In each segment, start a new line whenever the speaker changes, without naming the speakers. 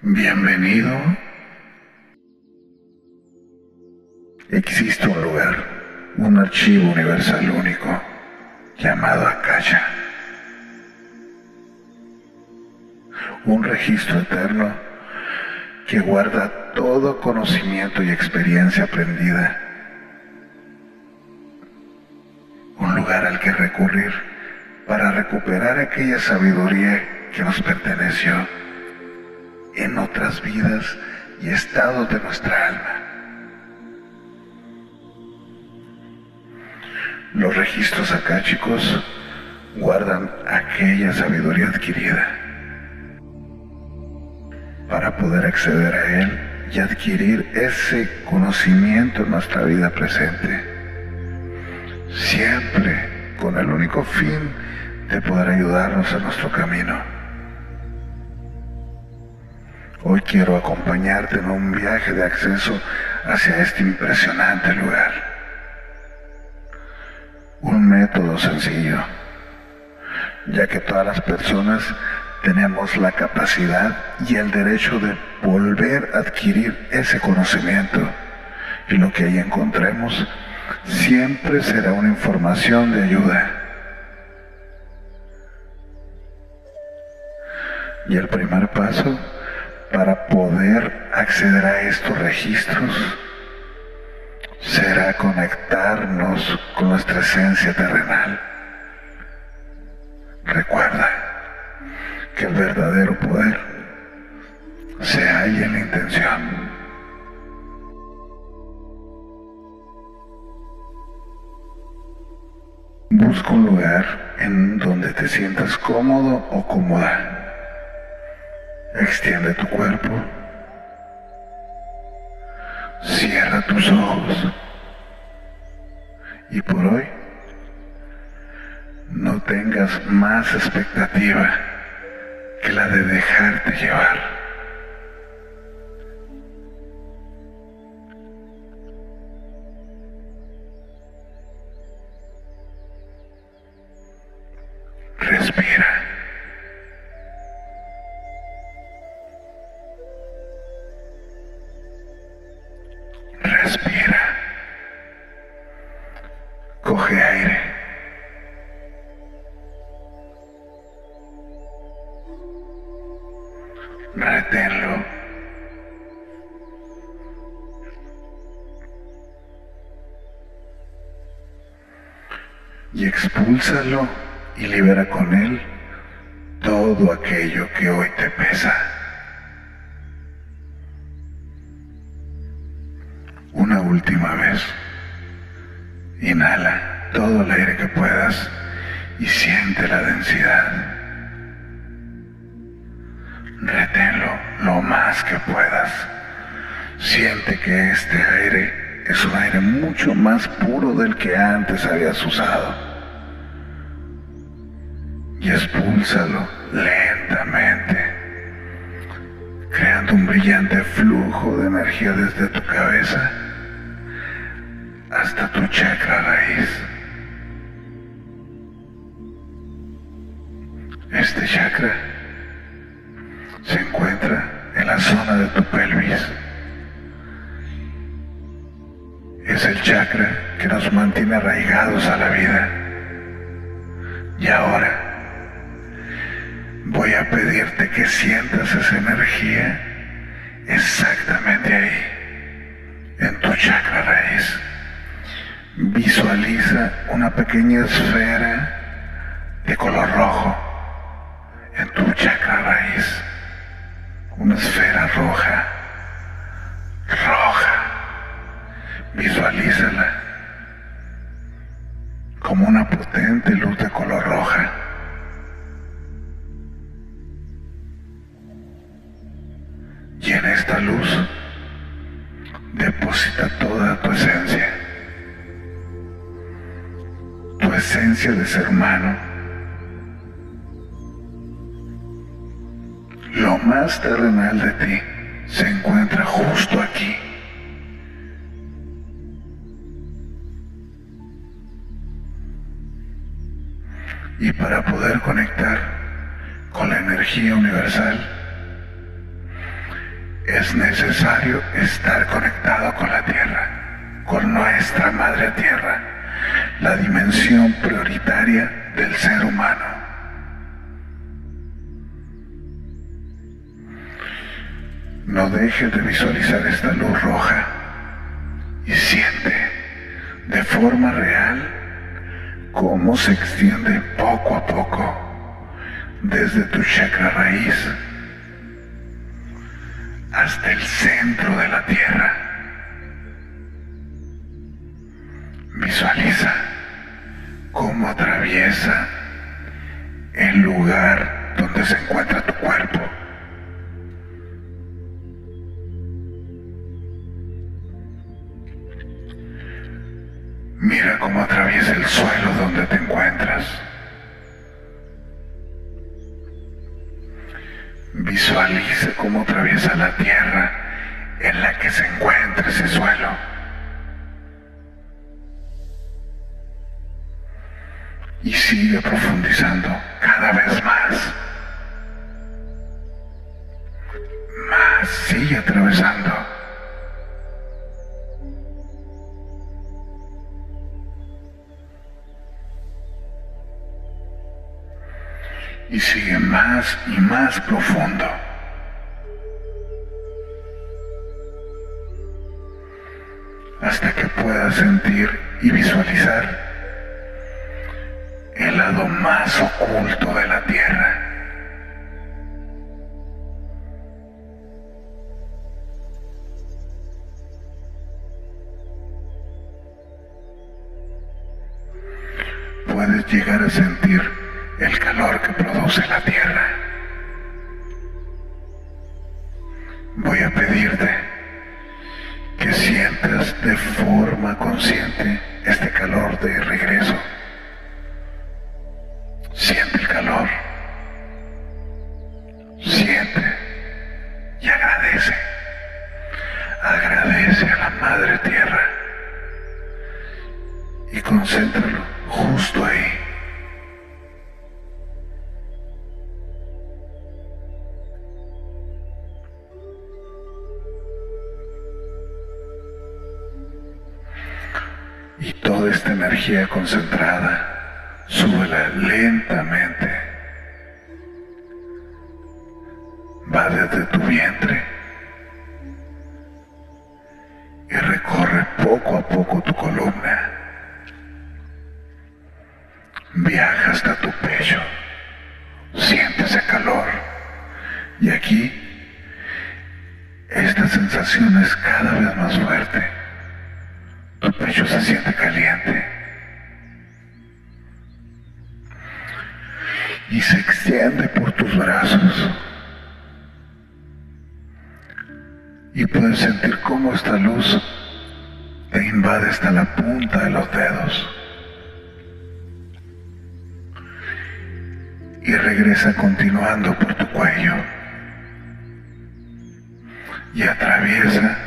Bienvenido. Existe un lugar, un archivo universal único, llamado Akasha. Un registro eterno que guarda todo conocimiento y experiencia aprendida. Un lugar al que recurrir para recuperar aquella sabiduría que nos perteneció en otras vidas y estados de nuestra alma. Los registros chicos, guardan aquella sabiduría adquirida para poder acceder a él y adquirir ese conocimiento en nuestra vida presente, siempre con el único fin de poder ayudarnos en nuestro camino. Hoy quiero acompañarte en un viaje de acceso hacia este impresionante lugar. Un método sencillo, ya que todas las personas tenemos la capacidad y el derecho de volver a adquirir ese conocimiento. Y lo que ahí encontremos siempre será una información de ayuda. Y el primer paso para poder acceder a estos registros será conectarnos con nuestra esencia terrenal. Recuerda que el verdadero poder se halla en la intención. Busca un lugar en donde te sientas cómodo o cómoda Extiende tu cuerpo. Cierra tus ojos. Y por hoy, no tengas más expectativa que la de dejarte llevar. Reténlo. Y expúlsalo y libera con él todo aquello que hoy te pesa. Inhala todo el aire que puedas y siente la densidad. Reténlo lo más que puedas. Siente que este aire es un aire mucho más puro del que antes habías usado. Y expúlsalo lentamente, creando un brillante flujo de energía desde tu cabeza hasta tu chakra raíz. Este chakra se encuentra en la zona de tu pelvis. Es el chakra que nos mantiene arraigados a la vida. Y ahora voy a pedirte que sientas esa energía exactamente ahí, Visualiza una pequeña esfera de color rojo en tu chakra raíz una esfera roja, roja. Visualízala como una potente luz de ser humano lo más terrenal de ti se encuentra justo aquí. Y para poder conectar con la energía universal, es necesario estar conectado con la tierra, con nuestra madre tierra, la dimensión prioritaria del ser humano. No dejes de visualizar esta luz roja y siente de forma real cómo se extiende poco a poco desde tu chakra raíz hasta el centro de la tierra. Visualiza atraviesa el lugar donde se encuentra tu cuerpo. Mira cómo atraviesa el suelo donde te encuentras. Visualice cómo atraviesa la tierra en la que se encuentra ese suelo. Sigue profundizando cada vez más. Más sigue atravesando. y sigue más y más profundo. Hasta que puedas sentir y visualizar más oculto de la tierra. Puedes llegar a sentir el calor que produce la tierra. Voy a pedirte que sientas de forma consciente este calor de regreso. Concentrada, súbela lentamente. Te invade hasta la punta de los dedos. Y regresa continuando por tu cuello. Y atraviesa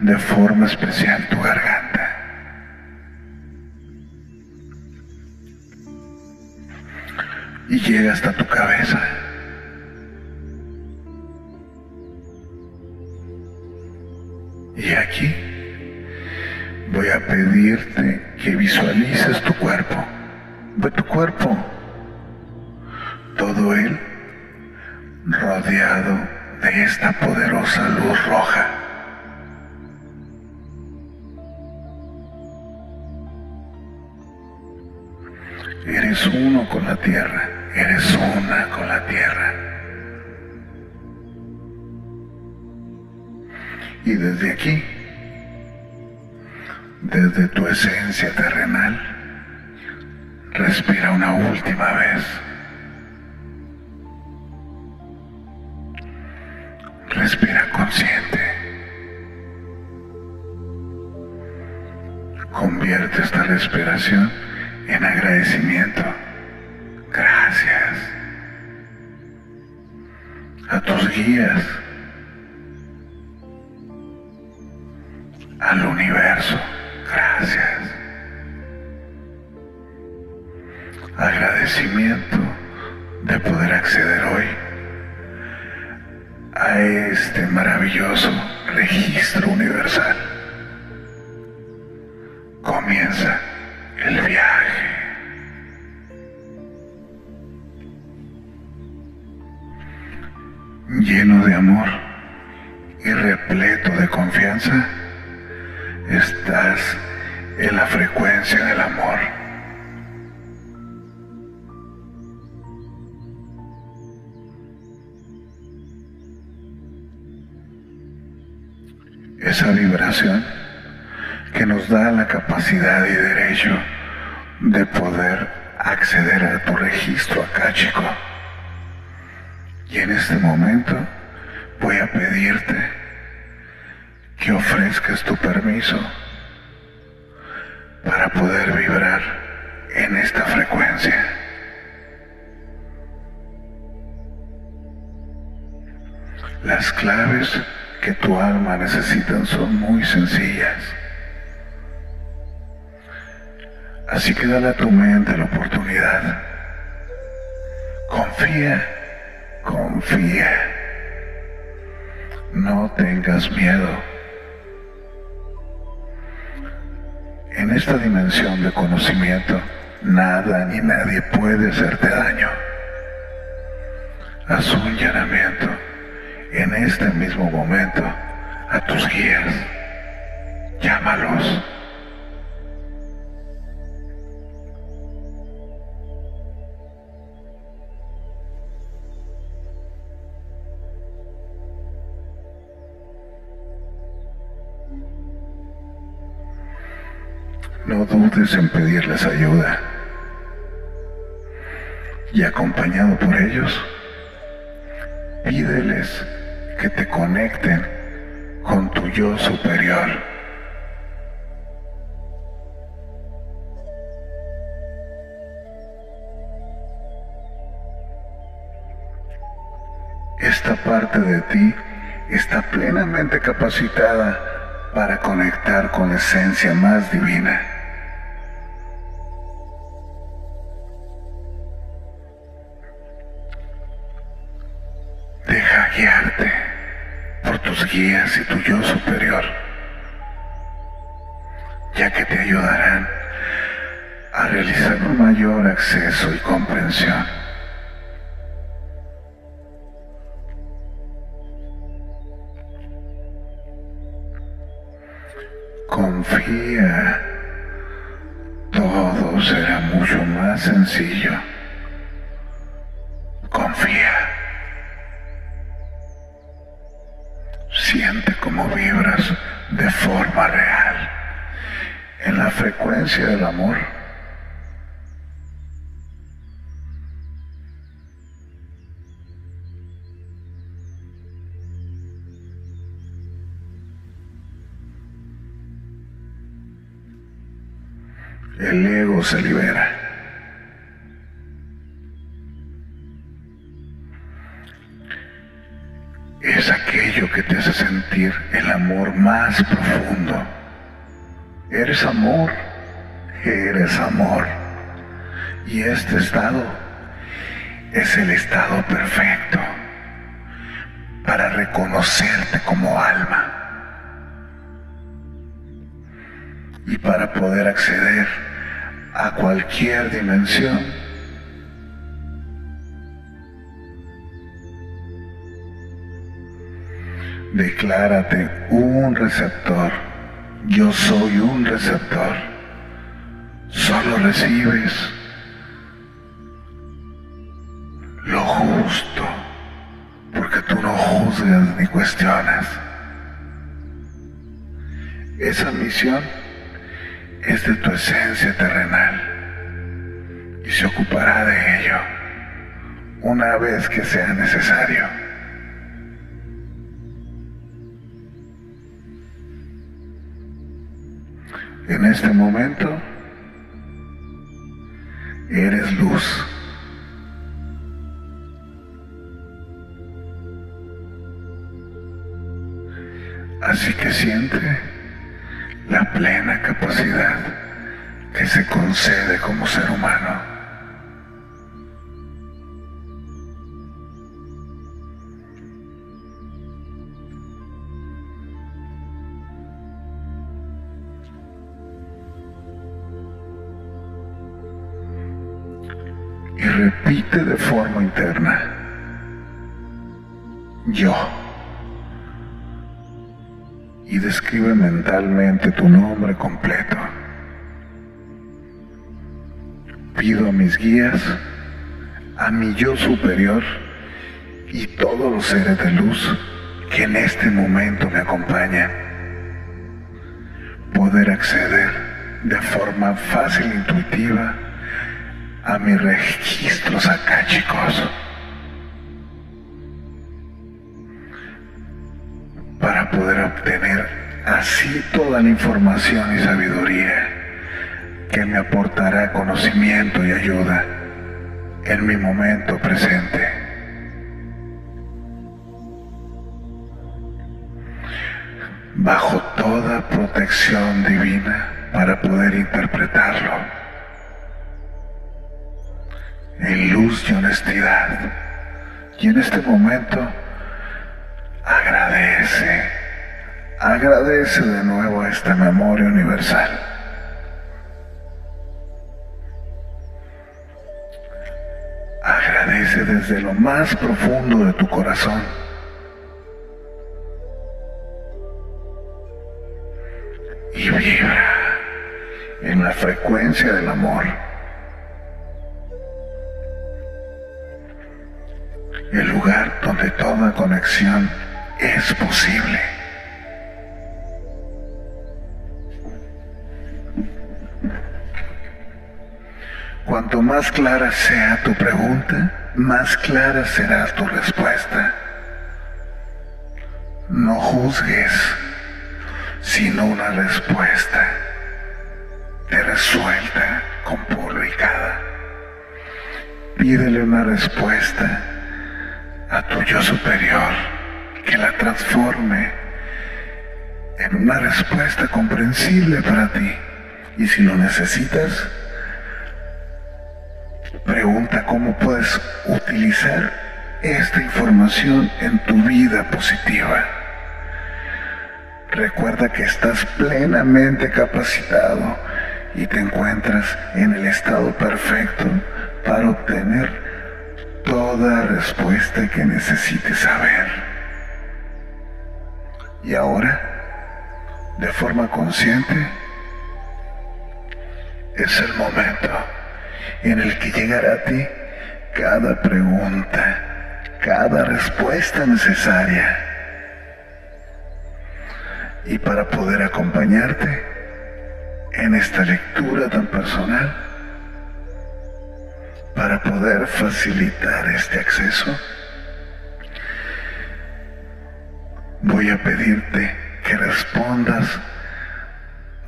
de forma especial tu garganta. y llega hasta tu cabeza. Y aquí voy a pedirte que visualices tu cuerpo. Ve tu cuerpo. Todo él rodeado de esta poderosa luz roja. Eres uno con la tierra. Eres una con la tierra. Y desde aquí, desde tu esencia terrenal, respira una última vez. Respira consciente. Convierte esta respiración en agradecimiento. Gracias a tus guías, al universo. Agradecimiento de poder acceder hoy a este maravilloso registro universal. Comienza el viaje. Lleno de amor y repleto de confianza, estás en la frecuencia del amor. Esa vibración que nos da la capacidad y derecho de poder acceder a tu registro acá, chico. Y en este momento voy a pedirte que ofrezcas tu permiso para poder vibrar en esta frecuencia. Las claves que tu alma necesita son muy sencillas. Así que dale a tu mente la oportunidad. Confía, confía. No tengas miedo. En esta dimensión de conocimiento, nada ni nadie puede hacerte daño. Haz un llenamiento en este mismo momento a tus guías. Llámalos. No dudes en pedirles ayuda. Y acompañado por ellos, pídeles que te conecten con tu yo superior. Esta parte de ti está plenamente capacitada para conectar con la esencia más divina. Mayor acceso y comprensión. Confía, todo será mucho más sencillo. Confía. Siente cómo vibras de forma real en la frecuencia del amor. Se libera. es aquello que te hace sentir el amor más profundo. Eres amor, eres amor. Y este estado es el estado perfecto para reconocerte como alma y para poder acceder a cualquier dimensión Declárate un receptor. Yo soy un receptor. Solo recibes lo justo, porque tú no juzgas ni cuestionas. Esa misión es de tu esencia terrenal y se ocupará de ello una vez que sea necesario. En este momento eres luz. Así que siente plena capacidad que se concede como ser humano. Y repite de forma interna, yo. Y describe mentalmente tu nombre completo. Pido a mis guías, a mi yo superior y todos los seres de luz que en este momento me acompañan, poder acceder de forma fácil e intuitiva a mis registros chicos poder obtener así toda la información y sabiduría que me aportará conocimiento y ayuda en mi momento presente. Bajo toda protección divina para poder interpretarlo en luz y honestidad. Y en este momento agradece, agradece de nuevo esta memoria universal. Agradece desde lo más profundo de tu corazón. Y vibra en la frecuencia del amor. el lugar donde toda conexión es posible. Cuanto más clara sea tu pregunta, más clara será tu respuesta. No juzgues, sino una respuesta te resuelta con puro y cada. Pídele una respuesta a tu yo superior, que la transforme en una respuesta comprensible para ti. Y si lo necesitas, pregunta cómo puedes utilizar esta información en tu vida positiva. Recuerda que estás plenamente capacitado y te encuentras en el estado perfecto para obtener toda respuesta que necesites saber. Y ahora, de forma consciente, es el momento en el que llegará a ti cada pregunta, cada respuesta necesaria. Y para poder acompañarte en esta lectura tan personal, para poder facilitar este acceso, voy a pedirte que respondas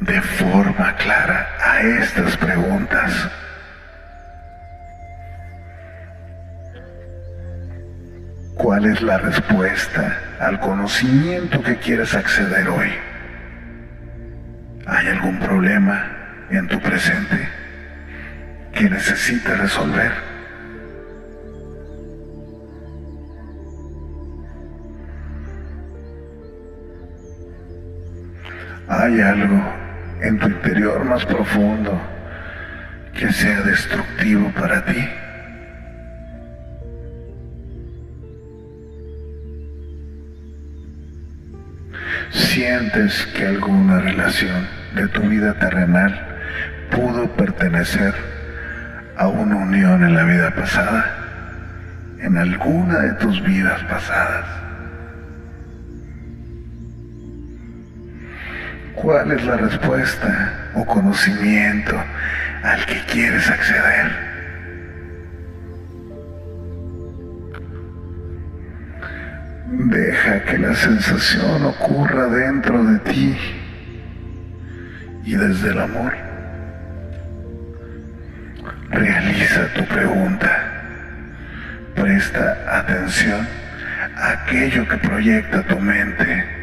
de forma clara a estas preguntas. ¿Cuál es la respuesta al conocimiento que quieres acceder hoy? ¿Hay algún problema en tu presente? que necesita resolver. Hay algo en tu interior más profundo que sea destructivo para ti. Sientes que alguna relación de tu vida terrenal pudo pertenecer a una unión en la vida pasada, en alguna de tus vidas pasadas. ¿Cuál es la respuesta o conocimiento al que quieres acceder? Deja que la sensación ocurra dentro de ti y desde el amor Realiza tu pregunta. Presta atención a aquello que proyecta tu mente.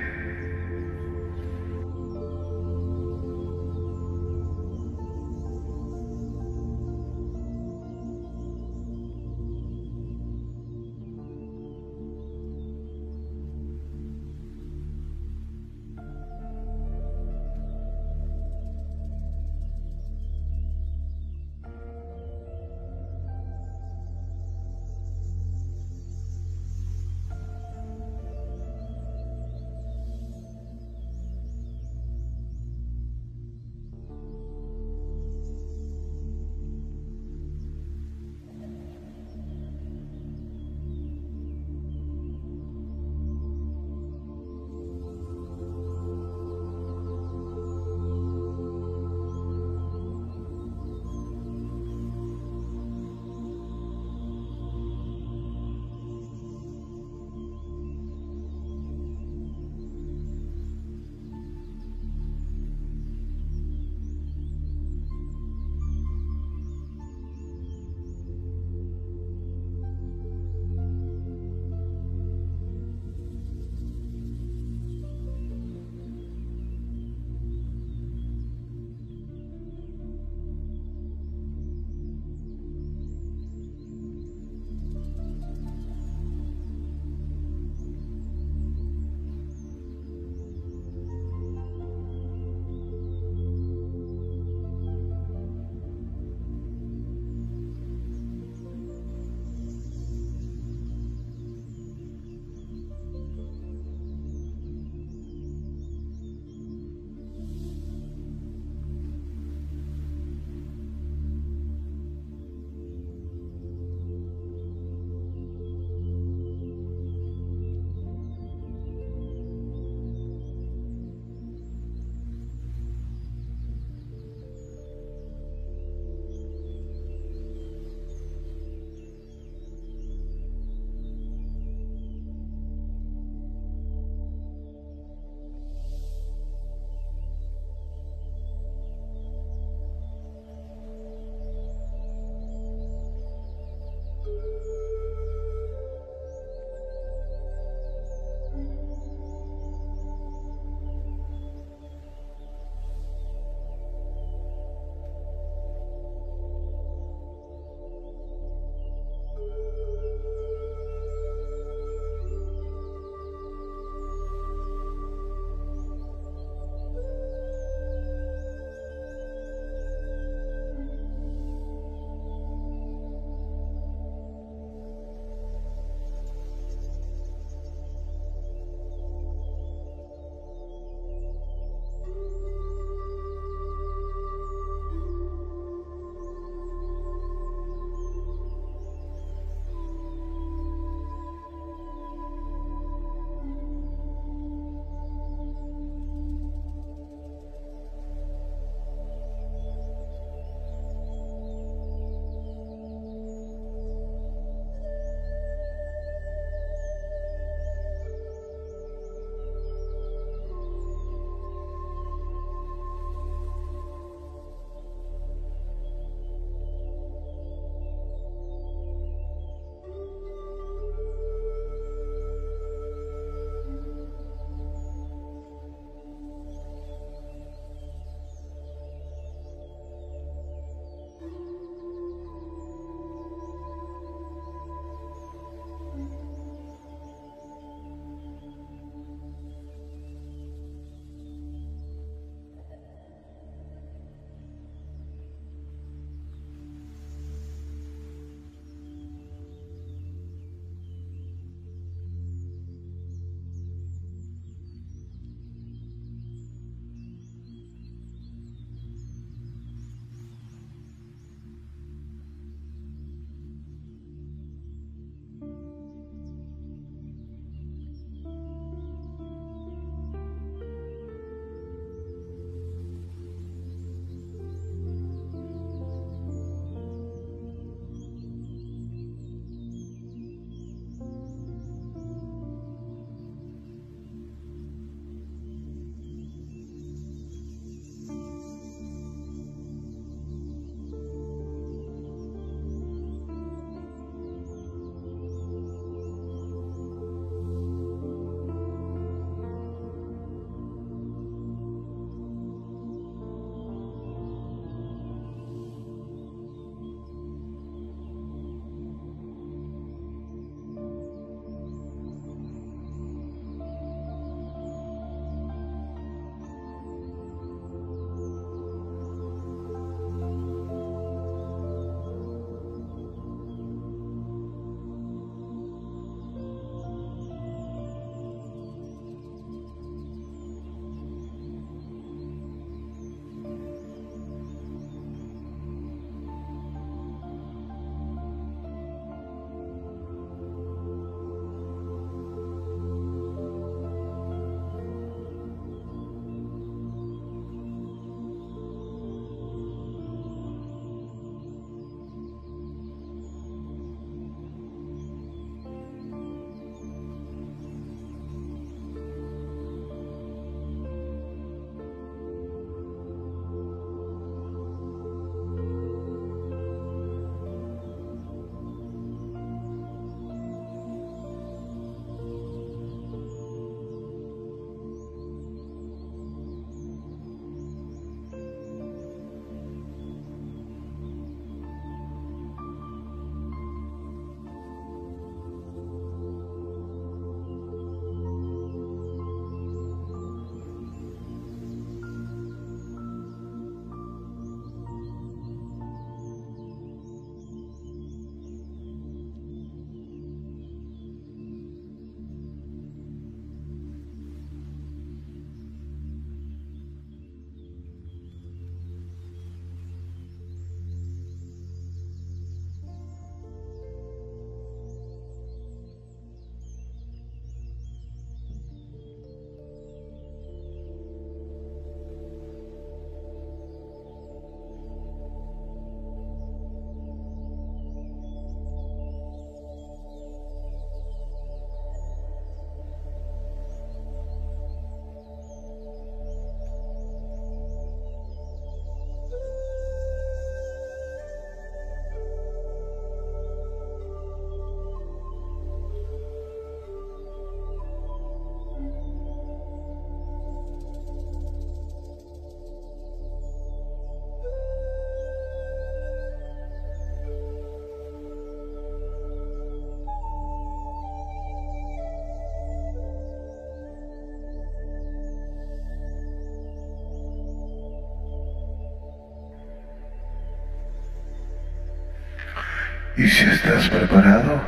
Y si estás preparado,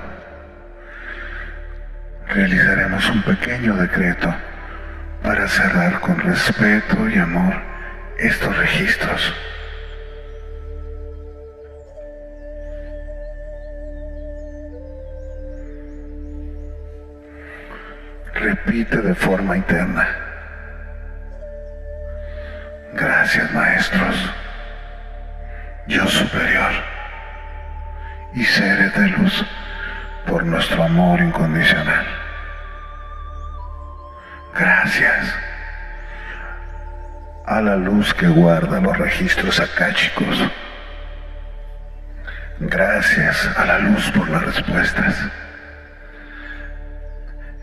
realizaremos un pequeño decreto para cerrar con respeto y amor estos registros. Repite de forma interna. Gracias maestros, yo superior amor incondicional. Gracias a la luz que guarda los registros akáshicos. Gracias a la luz por las respuestas.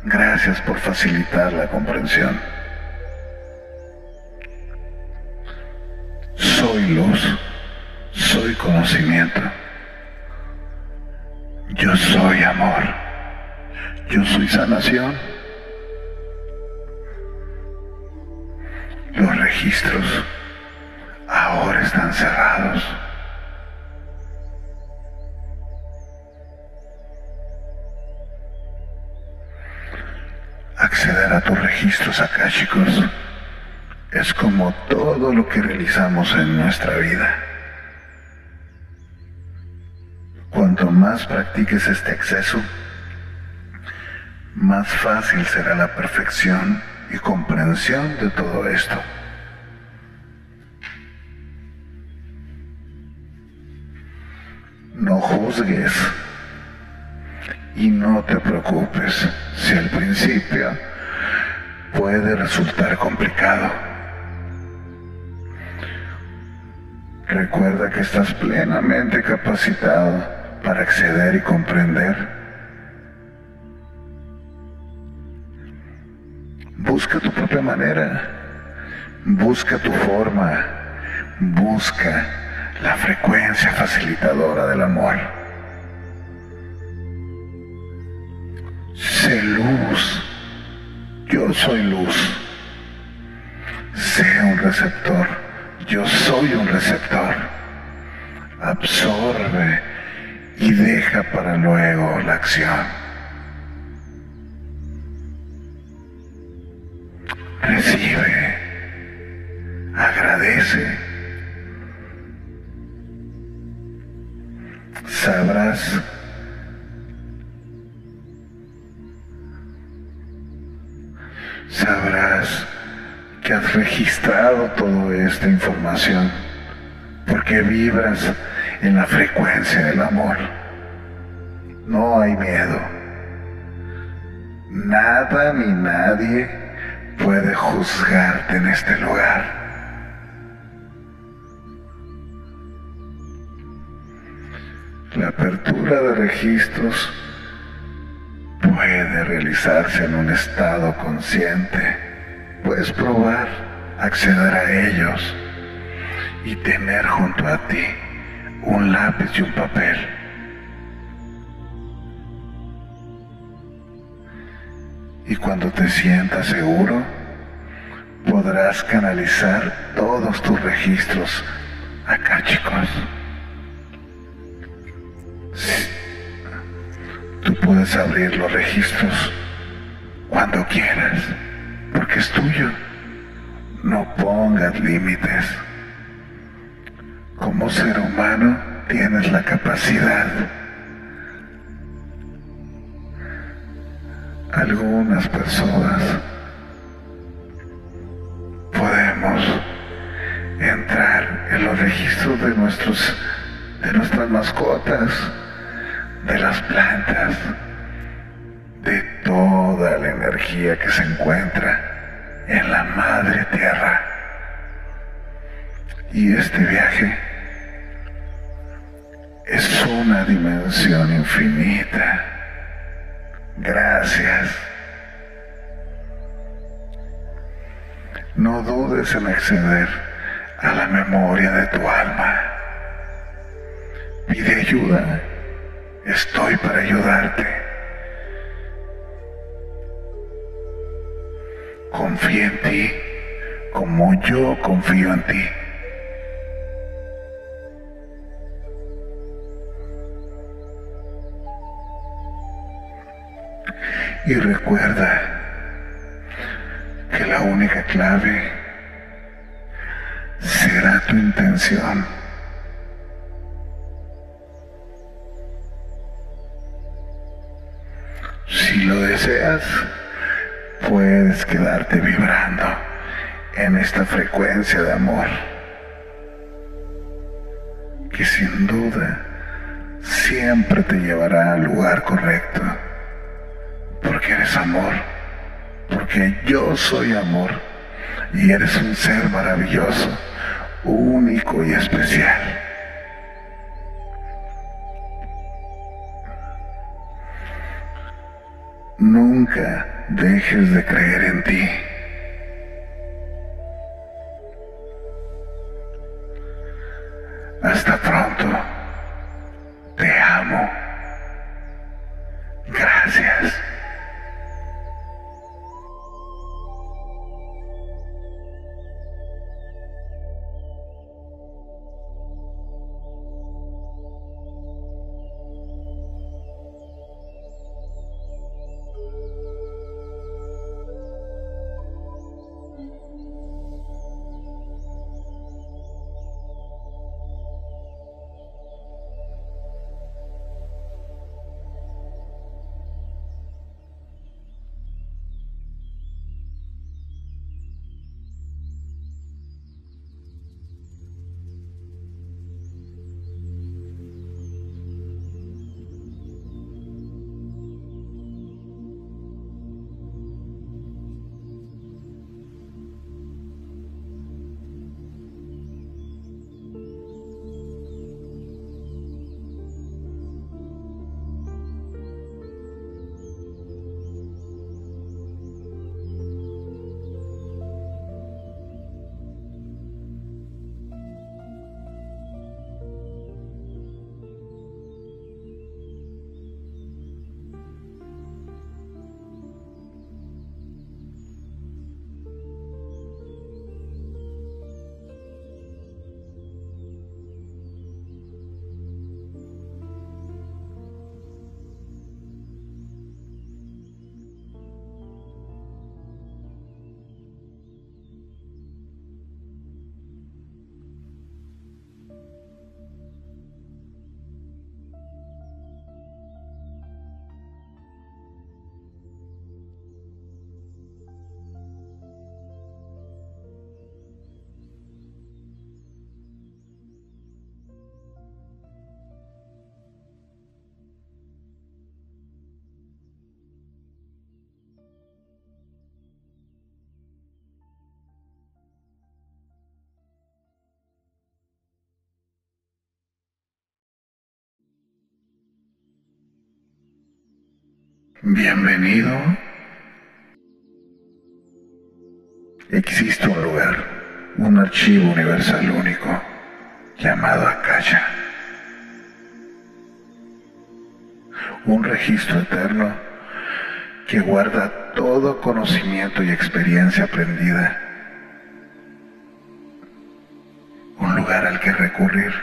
Gracias por facilitar la comprensión. Soy luz, soy conocimiento. Yo soy amor. Yo soy sanación. Los registros ahora están cerrados. acceder a tus registros akáshicos es como todo lo que realizamos en nuestra vida. Cuanto más practiques este acceso, más fácil será la perfección y comprensión de todo esto. No juzgues y no te preocupes si al principio puede resultar complicado. Recuerda que estás plenamente capacitado para acceder y comprender. Busca tu propia manera, busca tu forma, busca la frecuencia facilitadora del amor. Sé luz. Yo soy luz. Sé un receptor. Yo soy un receptor. Absorbe y deja para luego la acción. Recibe. Agradece. Sabrás sabrás que has registrado toda esta información porque vibras en la frecuencia del amor. No hay miedo. Nada ni nadie puede juzgarte en este lugar. La apertura de registros puede realizarse en un estado consciente. Puedes probar acceder a ellos y tener junto a ti un lápiz y un papel. Y cuando te sientas seguro, podrás canalizar todos tus registros acá, chicos. Tú puedes abrir los registros cuando quieras, porque es tuyo. No pongas límites. Como ser humano tienes la capacidad. Algunas personas podemos entrar en los registros de nuestros de nuestras mascotas de las plantas, de toda la energía que se encuentra en la madre tierra. Y este viaje es una dimensión infinita. Gracias. no dudes en acceder a la memoria de tu alma. Pide ayuda, estoy para ayudarte. Confía en ti como yo confío en ti. Y recuerda, que la única clave será tu intención. Si lo deseas, puedes quedarte vibrando en esta frecuencia de amor que sin duda siempre te llevará al lugar correcto, porque eres amor, porque yo soy amor y eres un ser maravilloso, único y especial. Nunca dejes de creer en ti. Bienvenido. Existe un lugar, un archivo universal único, llamado Akasha. Un registro eterno que guarda todo conocimiento y experiencia aprendida. Un lugar al que recurrir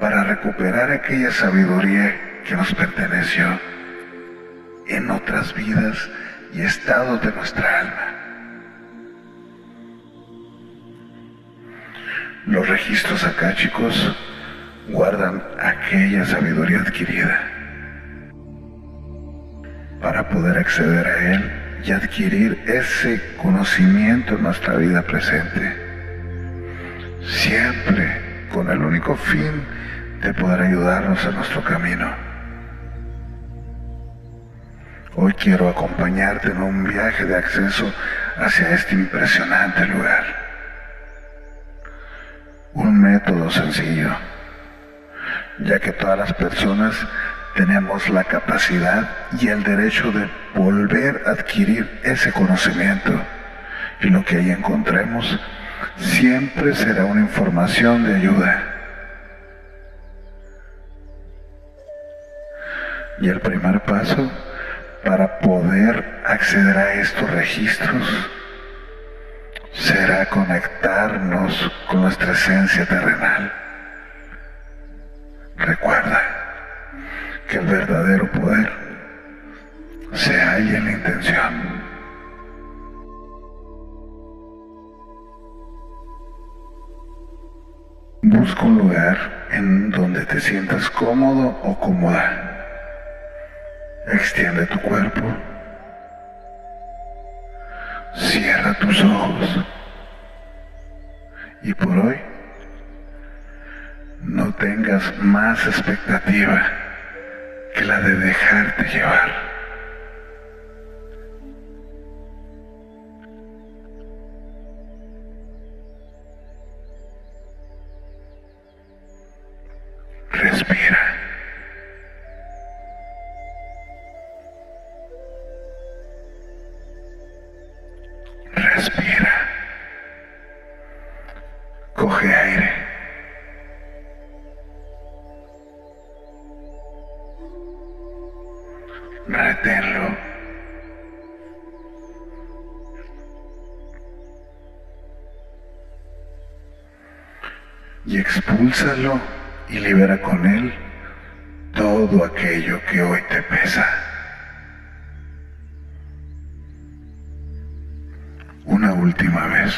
para recuperar aquella sabiduría que nos perteneció en otras vidas y estados de nuestra alma. Los registros chicos, guardan aquella sabiduría adquirida para poder acceder a él y adquirir ese conocimiento en nuestra vida presente, siempre con el único fin de poder ayudarnos en nuestro camino. Hoy quiero acompañarte en un viaje de acceso hacia este impresionante lugar. Un método sencillo, ya que todas las personas tenemos la capacidad y el derecho de volver a adquirir ese conocimiento. Y lo que ahí encontremos siempre será una información de ayuda. Y el primer paso para poder acceder a estos registros será conectarnos con nuestra esencia terrenal. Recuerda que el verdadero poder se y en la intención. Busca un lugar en donde te sientas cómodo o cómoda. Extiende tu cuerpo. Cierra tus ojos. Y por hoy, no tengas más expectativa que la de dejarte llevar. y expúlsalo y libera con él todo aquello que hoy te pesa. Una última vez.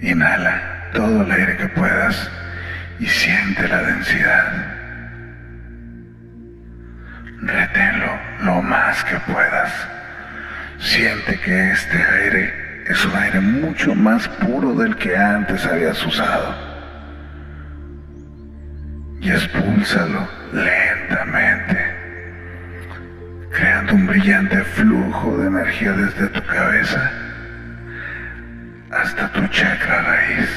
Inhala todo el aire que puedas y siente la densidad. Reténlo lo más que puedas. Siente que este aire es un aire mucho más puro del que antes habías usado y expúlsalo lentamente, creando un brillante flujo de energía desde tu cabeza hasta tu chakra raíz.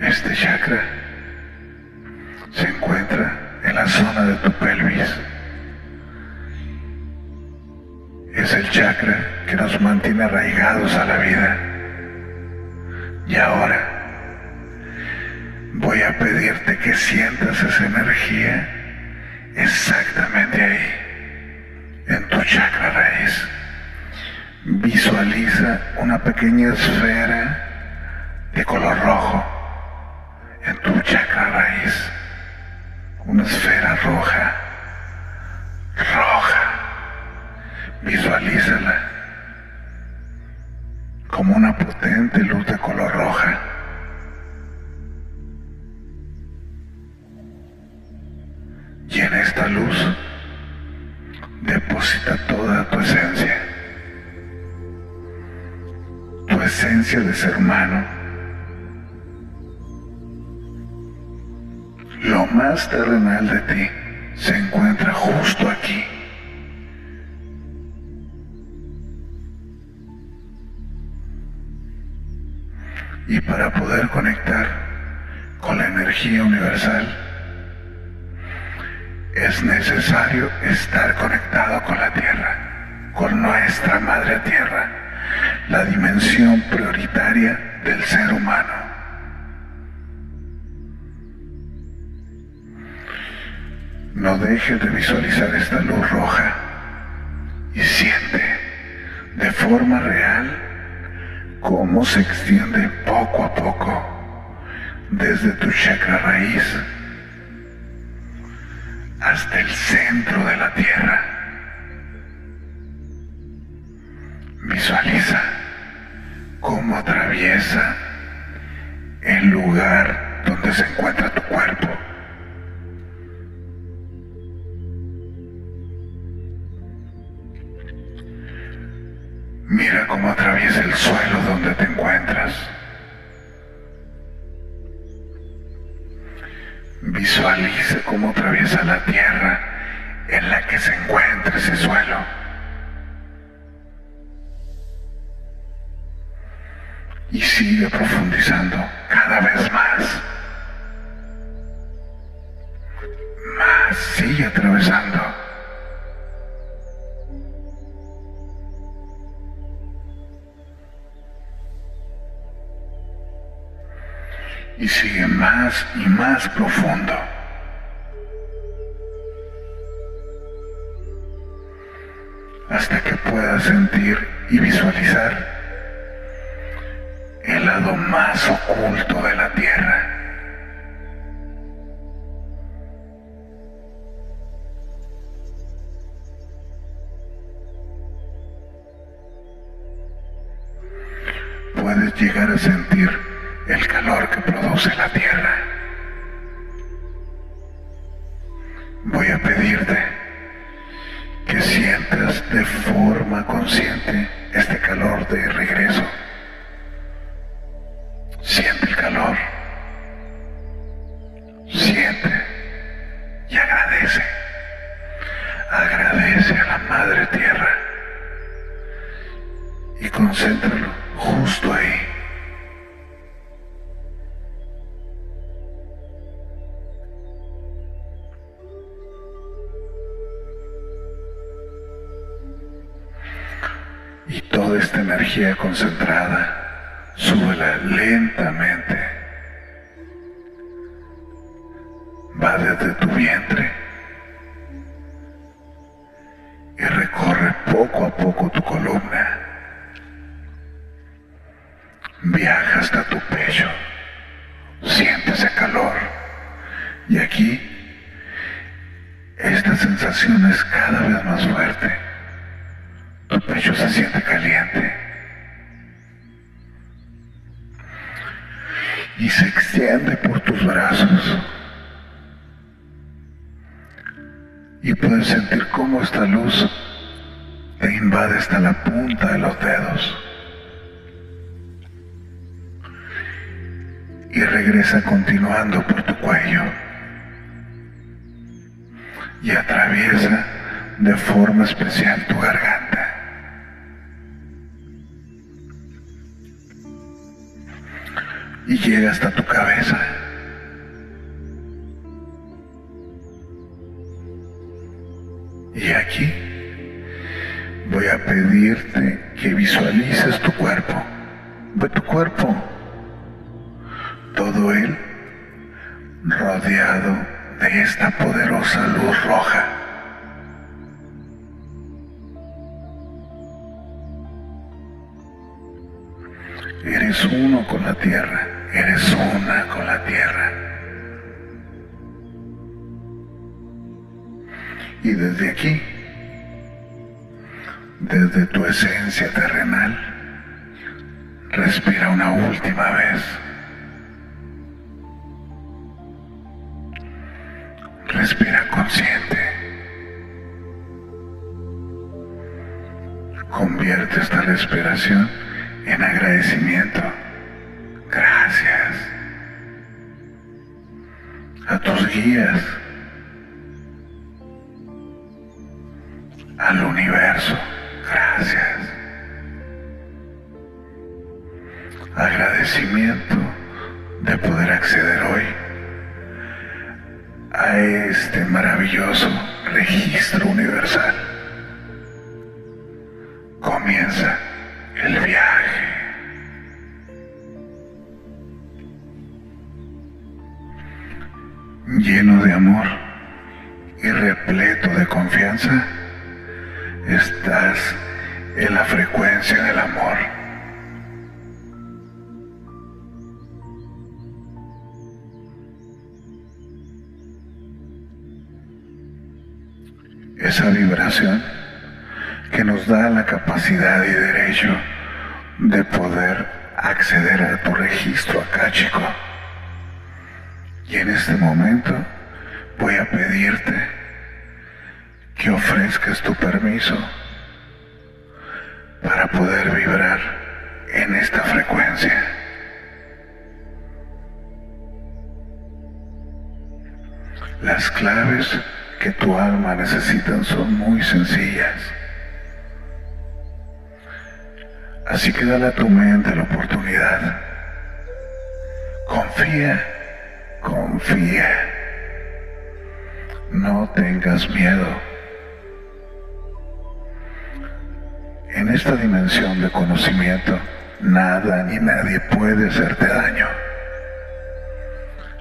Este chakra se encuentra en la zona de tu pelvis. Es el chakra que nos mantiene arraigados a la vida. Y ahora voy a pedirte que sientas esa energía exactamente ahí, en tu chakra raíz. Visualiza una pequeña esfera de color rojo en tu chakra raíz. Una esfera roja, roja. Visualízala como una potente luz de color roja Y en esta luz deposita toda tu esencia, tu esencia de ser humano, lo más terrenal de ti se encuentra justo aquí. Y para poder conectar con la energía universal, es necesario estar conectado con la Tierra, con nuestra Madre Tierra, la dimensión prioritaria del ser humano. No dejes de visualizar esta luz roja y siente de forma real cómo se extiende poco a poco desde tu chakra raíz hasta el centro de la tierra. Visualiza cómo atraviesa el lugar donde se encuentra tu cuerpo. Mira cómo atraviesa el suelo donde te encuentras. Visualice cómo atraviesa la tierra en la que se encuentra ese suelo. Y sigue profundizando cada vez más. Más sigue atravesando. y sigue más y más profundo. Hasta que puedas sentir y visualizar el lado más oculto de la Tierra. Puedes llegar a sentir el calor que produce la tierra. Voy a pedirte que sientas de forma consciente este calor de regreso. Energía concentrada, súbela lentamente. Va desde tu vientre forma especial tu garganta. y llega hasta tu cabeza. Y aquí voy a pedirte que visualices tu cuerpo. Ve tu cuerpo. Todo él rodeado de esta poderosa luz roja. Uno con la tierra, eres una con la tierra. Y desde aquí, desde tu esencia terrenal, respira una última vez. Respira consciente. Convierte esta respiración en agradecimiento. Gracias a tus guías,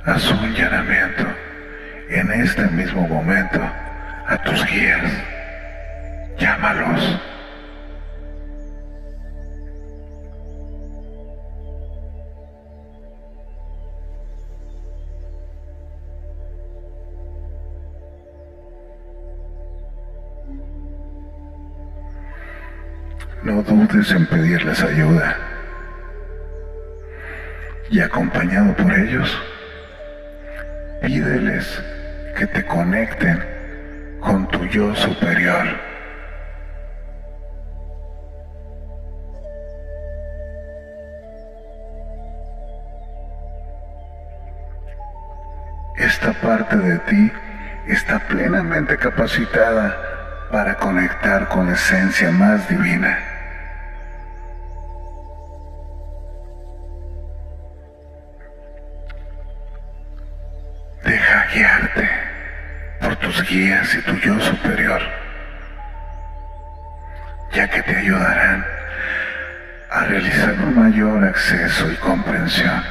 Haz un llenamiento en este mismo momento a tus guías. Llámalos. No dudes en pedirles ayuda. y acompañado por ellos, pídeles que te conecten con tu yo superior. Esta parte de ti está plenamente capacitada para conectar con la esencia más divina. Guías y tu yo superior, ya que te ayudarán a realizar un mayor acceso y comprensión.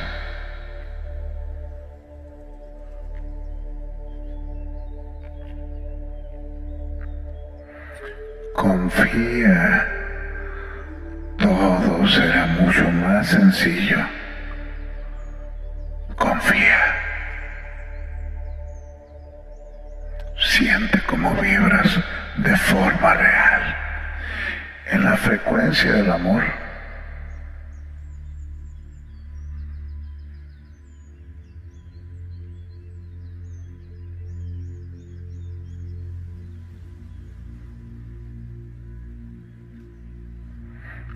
Confía, todo será mucho más sencillo. Confía. Siente cómo vibras de forma real en la frecuencia del amor.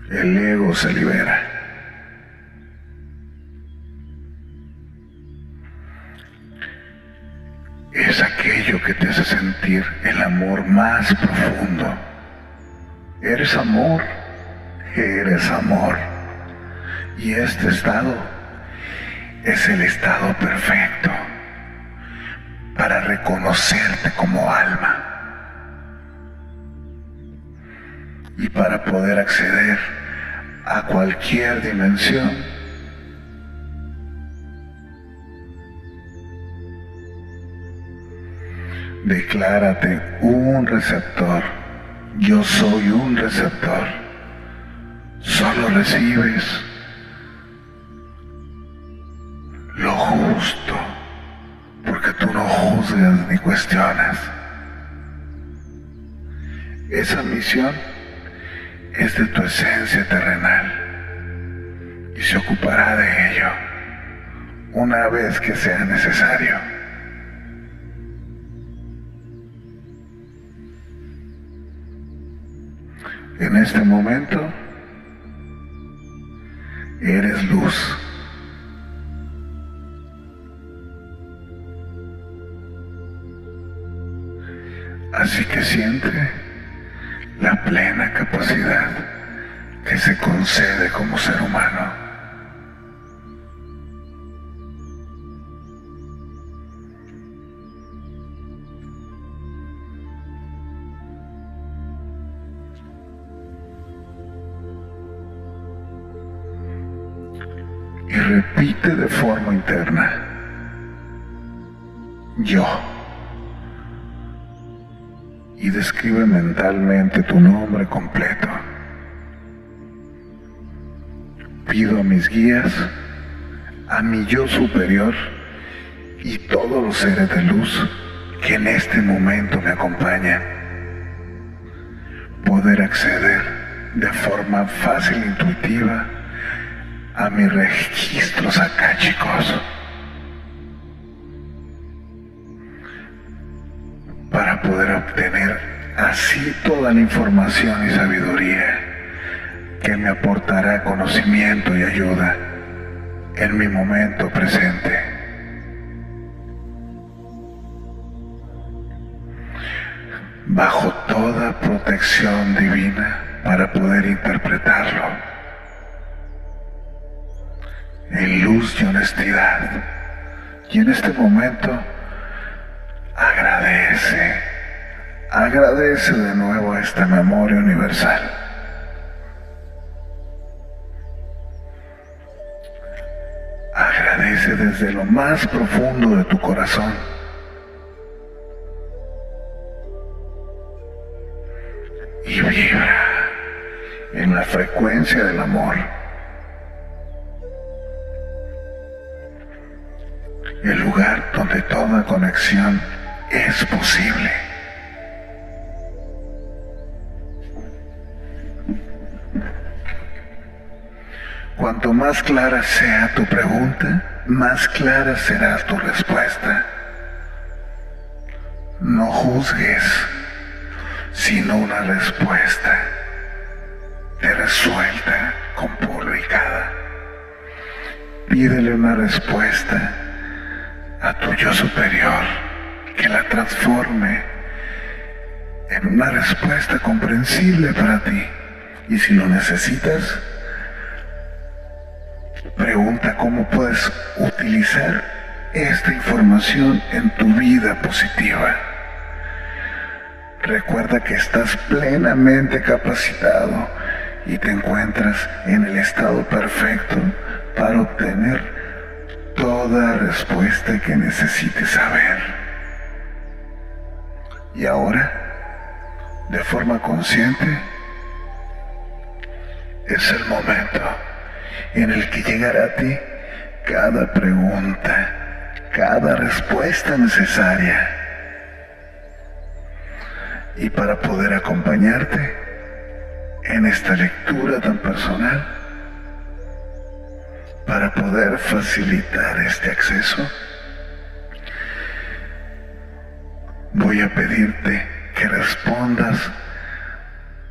el ego se libera. Es que te hace sentir el amor más profundo. Eres amor, eres amor. Y este estado es el estado perfecto para reconocerte como alma. y para poder acceder a cualquier dimensión. Declárate un receptor. Yo soy un receptor. Solo recibes lo justo, porque tú no juzgas ni cuestionas. Esa misión es de tu esencia terrenal y se ocupará de ello una vez que sea necesario. En este momento eres luz. Así que siente la plena capacidad que se concede como ser humano. Repite de forma interna, yo y describe mentalmente tu nombre completo. Pido a mis guías, a mi yo superior y todos los seres de luz que en este momento me acompañan, poder acceder de forma fácil e intuitiva a mis registros chicos. para poder obtener así toda la información y sabiduría que me aportará conocimiento y ayuda en mi momento presente. Bajo toda protección divina para poder interpretarlo. En luz y honestidad. Y en este momento agradece, agradece de nuevo esta memoria universal. Agradece desde lo más profundo de tu corazón. Y vibra en la frecuencia del amor. El lugar donde toda conexión es posible. Cuanto más clara sea tu pregunta, más clara será tu respuesta. No juzgues, sino una respuesta te resuelta con cada. Pídele una respuesta a tu yo superior que la transforme en una respuesta comprensible para ti. Y si lo necesitas, pregunta cómo puedes utilizar esta información en tu vida positiva. Recuerda que estás plenamente capacitado y te encuentras en el estado perfecto para obtener toda respuesta que necesites saber. Y ahora, de forma consciente, es el momento en el que llegará a ti cada pregunta, cada respuesta necesaria. Y para poder acompañarte en esta lectura tan personal, para poder facilitar este acceso, voy a pedirte que respondas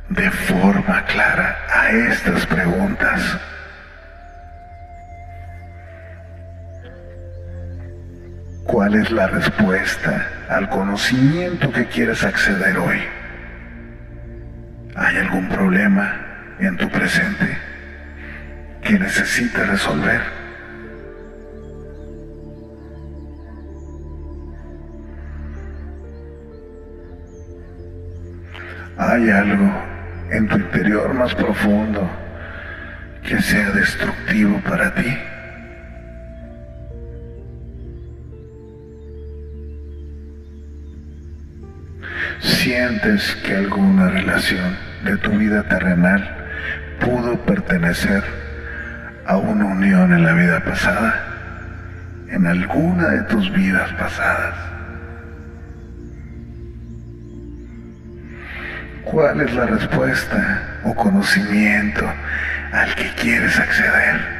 de forma clara a estas preguntas. ¿Cuál es la respuesta al conocimiento que quieres acceder hoy? ¿Hay algún problema en tu presente que necesites resolver? ¿Hay algo en tu interior más profundo que sea destructivo para ti? ¿Sientes que alguna relación de tu vida terrenal pudo pertenecer a una unión en la vida pasada? En alguna de tus vidas pasadas. ¿Cuál es la respuesta o conocimiento al que quieres acceder?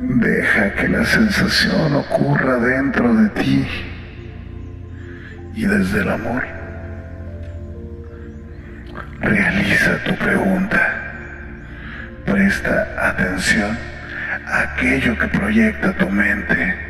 Deja que la sensación ocurra dentro de ti y desde el amor. Realiza tu pregunta. Presta atención a aquello que proyecta tu mente.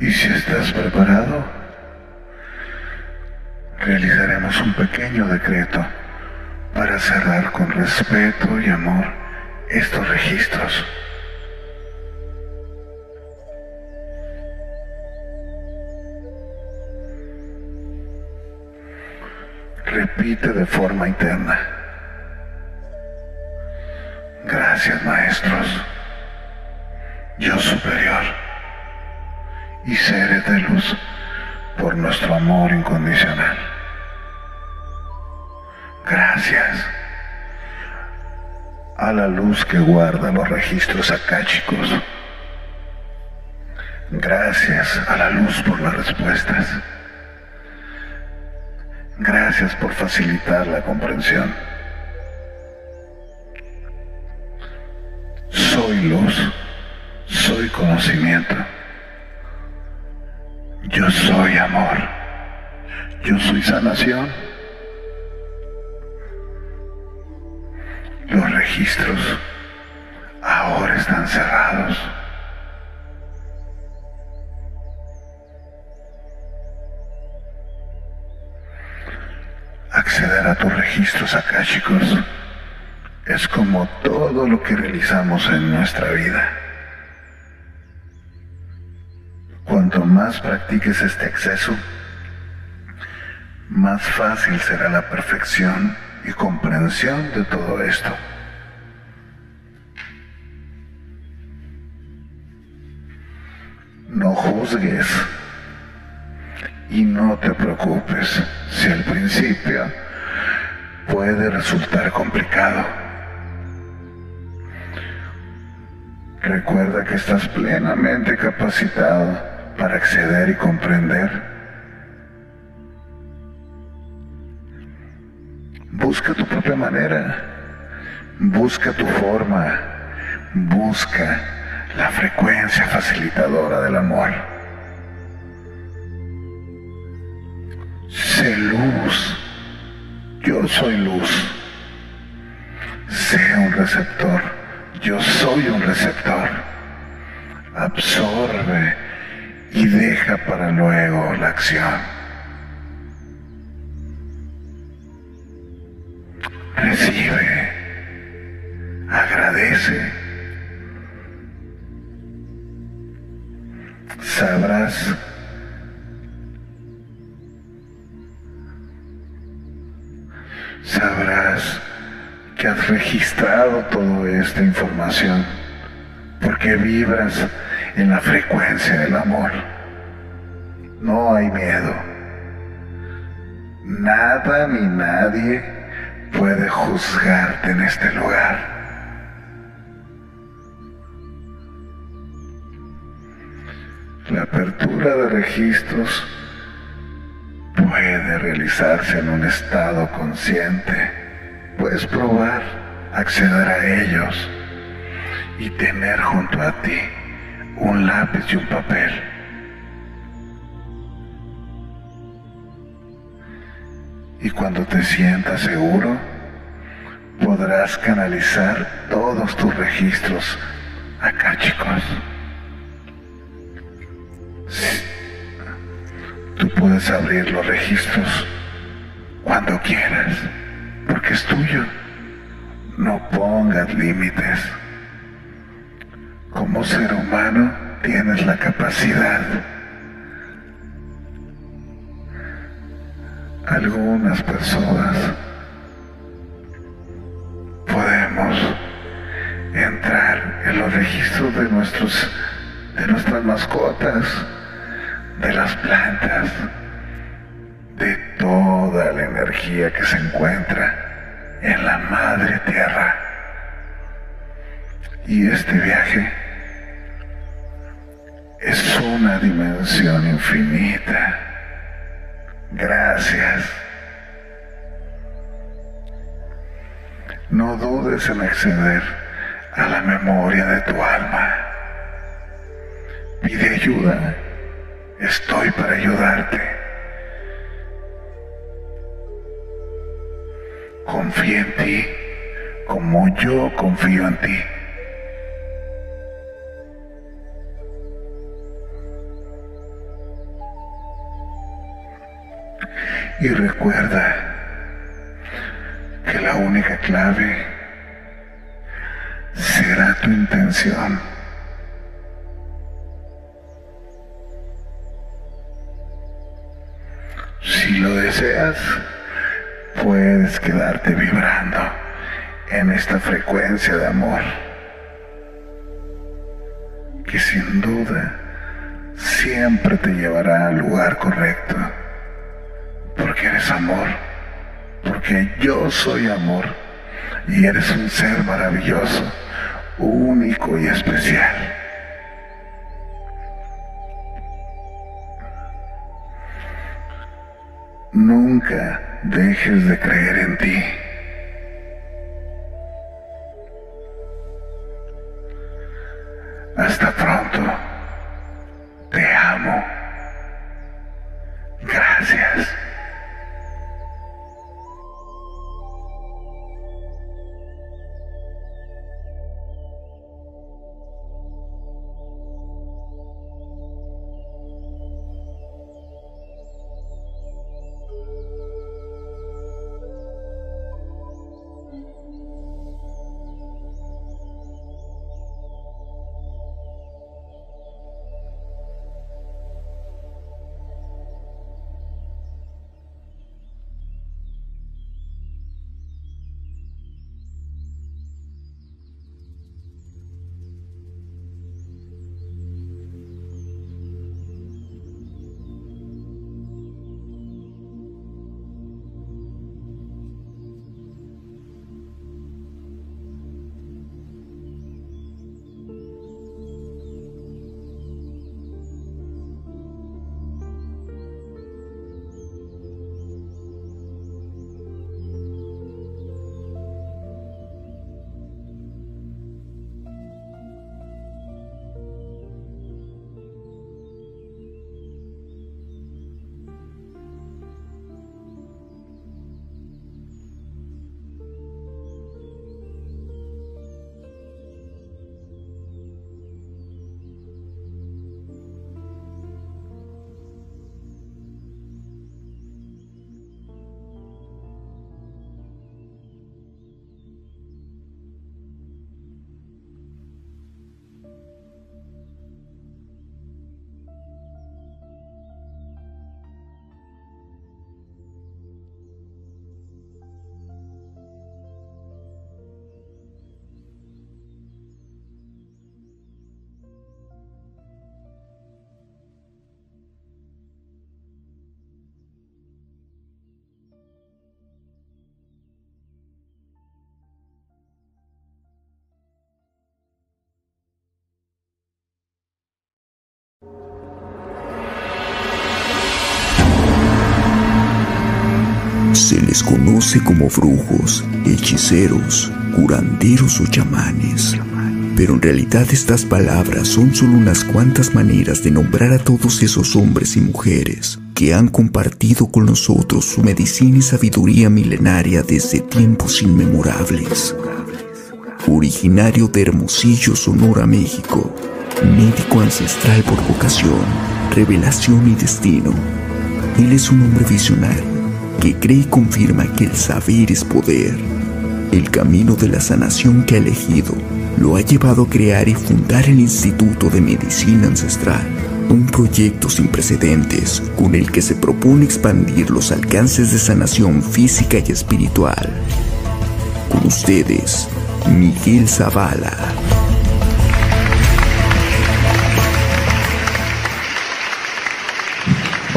Y si estás preparado, realizaremos un pequeño decreto para cerrar con respeto y amor estos registros. Repite de forma interna. Por nuestro amor incondicional. Gracias a la luz que guarda los registros akáshicos. Gracias a la luz por las respuestas. Gracias por facilitar la comprensión. Soy luz, soy conocimiento. Yo soy amor. Yo soy sanación. Los registros ahora están cerrados. acceder a tus registros akáshicos es como todo lo que realizamos en nuestra vida. Cuanto más practiques este exceso, más fácil será la perfección y comprensión de todo esto. No juzgues y no te preocupes si al principio puede resultar complicado. Recuerda que estás plenamente capacitado para acceder y comprender. Busca tu propia manera, busca tu forma, busca la frecuencia facilitadora del amor. Sé luz. Yo soy luz. Sé un receptor. Yo soy un receptor. Absorbe y deja para luego la acción. Recibe. Agradece. Sabrás sabrás que has registrado toda esta información porque vibras en la frecuencia del amor. No hay miedo. Nada ni nadie puede juzgarte en este lugar. La apertura de registros puede realizarse en un estado consciente. Puedes probar acceder a ellos y tener junto a ti un lápiz y un papel. Y cuando te sientas seguro, podrás canalizar todos tus registros acá, chicos. Tú puedes abrir los registros cuando quieras, porque es tuyo. No pongas límites. Como ser humano tienes la capacidad. Algunas personas podemos entrar en los registros de nuestros de nuestras mascotas de las plantas, de toda la energía que se encuentra en la madre tierra. Y este viaje es una dimensión infinita. Gracias. No dudes en acceder a la memoria de tu alma. Pide ayuda Estoy para ayudarte. Confía en ti como yo confío en ti.
Y recuerda que la única clave será tu intención. Si lo deseas, puedes quedarte vibrando en esta frecuencia de amor que sin duda siempre te llevará al lugar correcto, porque eres amor, porque yo soy amor y eres un ser maravilloso, único y especial. Nunca dejes de creer en ti. Hasta pronto. Te amo. Gracias.
Se les conoce como brujos, hechiceros, curanderos o chamanes. Pero en realidad estas palabras son solo unas cuantas maneras de nombrar a todos esos hombres y mujeres que han compartido con nosotros su medicina y sabiduría milenaria desde tiempos inmemorables. Originario de Hermosillo, Sonora, México, médico ancestral por vocación, revelación y destino. Él es un hombre visionario que cree y confirma que el saber es poder. El camino de la sanación que ha elegido lo ha llevado a crear y fundar el Instituto de Medicina Ancestral, un proyecto sin precedentes con el que se propone expandir los alcances de sanación física y espiritual. Con ustedes, Miguel Zavala.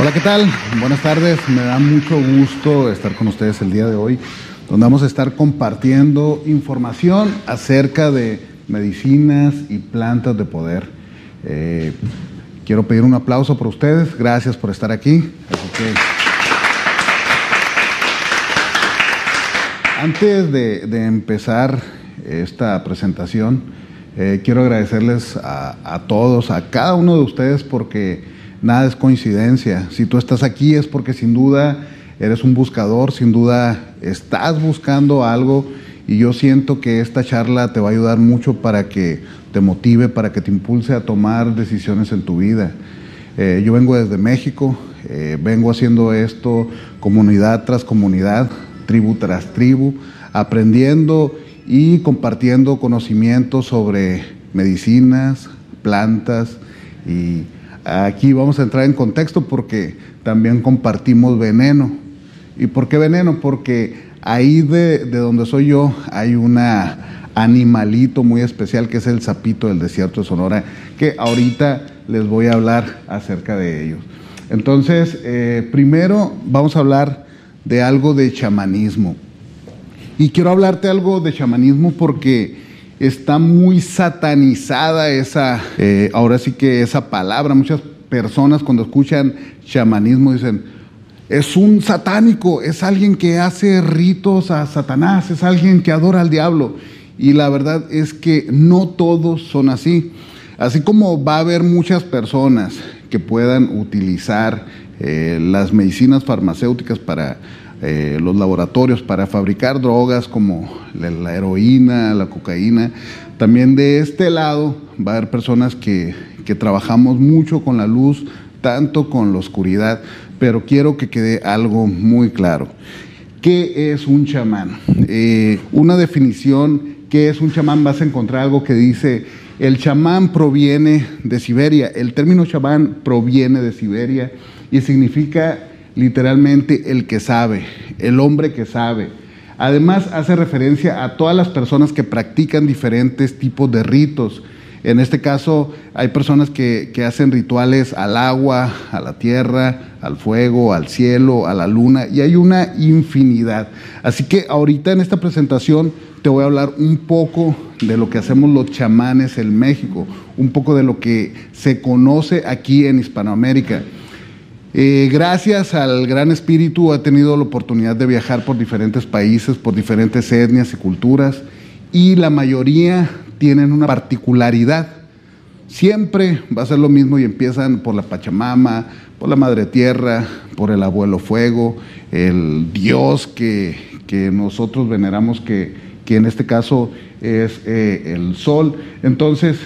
Hola, ¿qué tal? Buenas tardes. Me da mucho gusto estar con ustedes el día de hoy, donde vamos a estar compartiendo información acerca de medicinas y plantas de poder. Eh, quiero pedir un aplauso por ustedes. Gracias por estar aquí. Antes de, empezar esta presentación, eh, quiero agradecerles a todos, a cada uno de ustedes, porque nada es coincidencia. Si tú estás aquí es porque sin duda eres un buscador, sin duda estás buscando algo y yo siento que esta charla te va a ayudar mucho para que te motive, para que te impulse a tomar decisiones en tu vida. Eh, yo vengo desde México,
Eh, vengo haciendo esto comunidad tras comunidad, tribu tras tribu, aprendiendo y compartiendo conocimientos sobre medicinas, plantas y aquí vamos a entrar en contexto porque también compartimos veneno. ¿Y por qué veneno? Porque ahí de, de donde soy yo hay una animalito muy especial que es el sapito del desierto de Sonora, que ahorita les voy a hablar acerca de ellos. Entonces, eh, primero vamos a hablar de algo de chamanismo. Y quiero hablarte algo de chamanismo porque está muy satanizada esa, eh, ahora sí que esa palabra. Muchas personas cuando escuchan chamanismo dicen, es un satánico, es alguien que hace ritos a Satanás, es alguien que adora al diablo. Y la verdad es que no todos son así. Así como va a haber muchas personas que puedan utilizar eh, las medicinas farmacéuticas para eh, los laboratorios, para fabricar drogas como la, heroína, la cocaína, también de este lado va a haber personas que, que trabajamos mucho con la luz, tanto con la oscuridad, pero quiero que quede algo muy claro. ¿Qué es un chamán? Eh, una definición, ¿qué es un chamán? Vas a encontrar algo que dice el chamán proviene de Siberia. El término chamán proviene de Siberia y significa literalmente el que sabe, el hombre que sabe. Además hace referencia a todas las personas que practican diferentes tipos de ritos. En este caso hay personas que, hacen rituales al agua, a la tierra, al fuego, al cielo, a la luna, y hay una infinidad. Así que ahorita en esta presentación te voy a hablar un poco de lo que hacemos los chamanes en México, un poco de lo que se conoce aquí en Hispanoamérica. Eh, gracias al Gran Espíritu he tenido la oportunidad de viajar por diferentes países, por diferentes etnias y culturas, y la mayoría tienen una particularidad. Siempre va a ser lo mismo y empiezan por la Pachamama, por la Madre Tierra, por el Abuelo Fuego, el Dios que, que nosotros veneramos que que en este caso es eh, el sol. Entonces,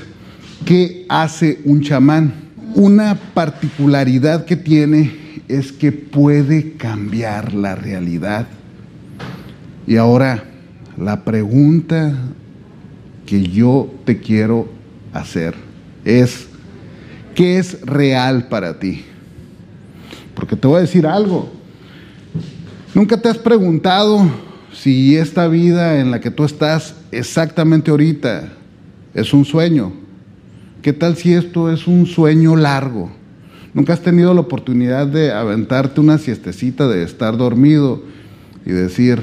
¿qué hace un chamán? Una particularidad que tiene es que puede cambiar la realidad. Y ahora, la pregunta que yo te quiero hacer es, ¿qué es real para ti? Porque te voy a decir algo. ¿Nunca te has preguntado si esta vida en la que tú estás exactamente ahorita es un sueño, ¿qué tal si esto es un sueño largo? ¿Nunca has tenido la oportunidad de aventarte una siestecita, de estar dormido y decir,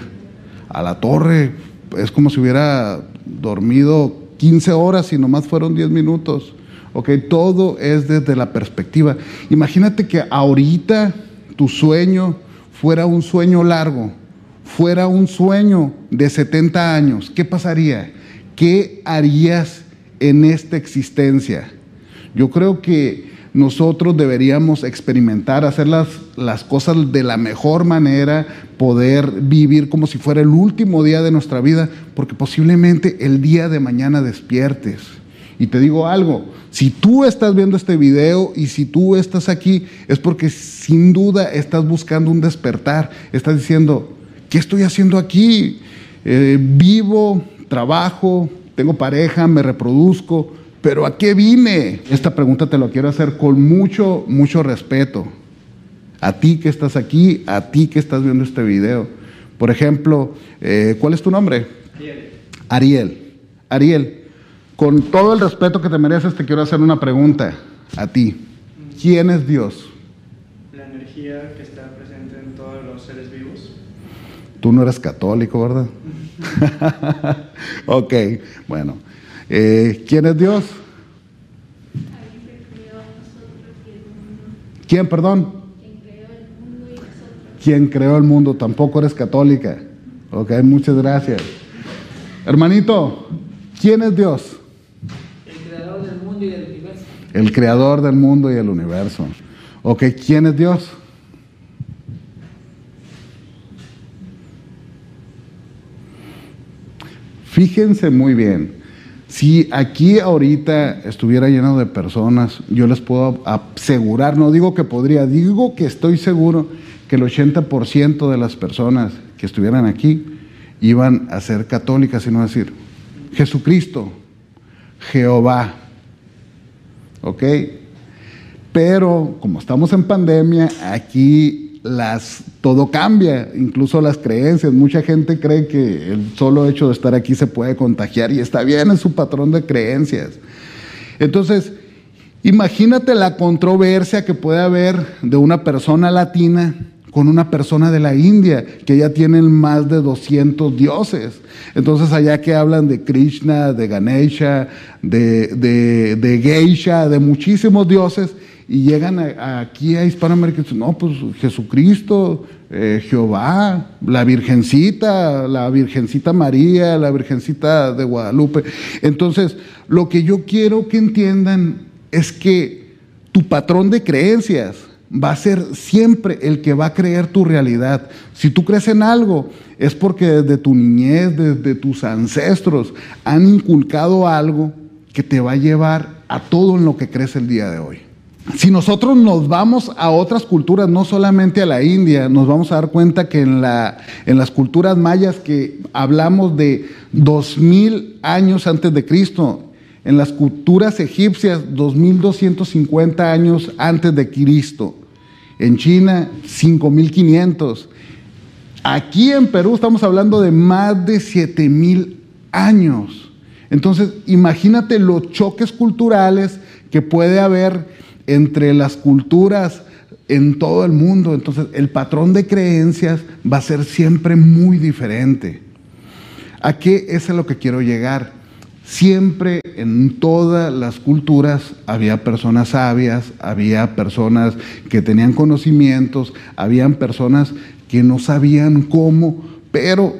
a la torre, es como si hubiera dormido 15 horas y nomás fueron 10 minutos? Ok, todo es desde la perspectiva. Imagínate que ahorita tu sueño fuera un sueño largo fuera un sueño de 70 años, ¿qué pasaría? ¿Qué harías en esta existencia? Yo creo que nosotros deberíamos experimentar, hacer las, las, cosas de la mejor manera, poder vivir como si fuera el último día de nuestra vida, porque posiblemente el día de mañana despiertes. Y te digo algo, si tú estás viendo este video y si tú estás aquí, es porque sin duda estás buscando un despertar, estás diciendo, ¿qué estoy haciendo aquí? Eh, vivo, trabajo, tengo pareja, me reproduzco, pero ¿a qué vine? Esta pregunta te la quiero hacer con mucho, mucho respeto. A ti que estás aquí, a ti que estás viendo este video. Por ejemplo, eh, ¿cuál es tu nombre? Ariel. Ariel. Ariel, con todo el respeto que te mereces, te quiero hacer una pregunta a ti. ¿Quién es Dios?
La energía que está presente en todos los seres vivos.
Tú no eres católico, ¿verdad? ok, bueno. Eh, ¿Quién es Dios? ¿Quién, perdón? ¿Quién creó el mundo? Tampoco eres católica. Ok, muchas gracias. Hermanito, ¿quién es Dios?
El creador del mundo y del universo.
El creador del mundo y el universo. Ok, ¿quién es Dios? Fíjense muy bien, Si aquí ahorita estuviera lleno de personas, yo les puedo asegurar, no digo que podría, digo que estoy seguro que el 80% de las personas que estuvieran aquí iban a ser católicas, sino decir, Jesucristo, Jehová, ¿ok? Pero como estamos en pandemia, aquí las, todo cambia, incluso las creencias. Mucha gente cree que el solo hecho de estar aquí se puede contagiar y está bien, es su patrón de creencias. Entonces, imagínate la controversia que puede haber de una persona latina con una persona de la India, que ya tienen más de 200 dioses. Entonces allá que hablan de Krishna, de Ganesha, de, de, Geisha, de muchísimos dioses, y llegan aquí a Hispanoamérica y dicen, no, pues Jesucristo, eh, Jehová, la Virgencita, la Virgencita María, la Virgencita de Guadalupe. Entonces, lo que yo quiero que entiendan es que tu patrón de creencias, va a ser siempre el que va a creer tu realidad. Si tú crees en algo, es porque desde tu niñez, desde tus ancestros, han inculcado algo que te va a llevar a todo en lo que crees el día de hoy. Si nosotros nos vamos a otras culturas, no solamente a la India, nos vamos a dar cuenta que en, la, en las culturas mayas que hablamos de dos mil años antes de Cristo, en las culturas egipcias 2250 años antes de Cristo, en China 5.500. Aquí en Perú estamos hablando de más de 7.000 años. Entonces, imagínate los choques culturales que puede haber entre las culturas en todo el mundo. Entonces, el patrón de creencias va a ser siempre muy diferente. ¿A qué es a lo que quiero llegar? Siempre en todas las culturas había personas sabias, había personas que tenían conocimientos, habían personas que no sabían cómo, pero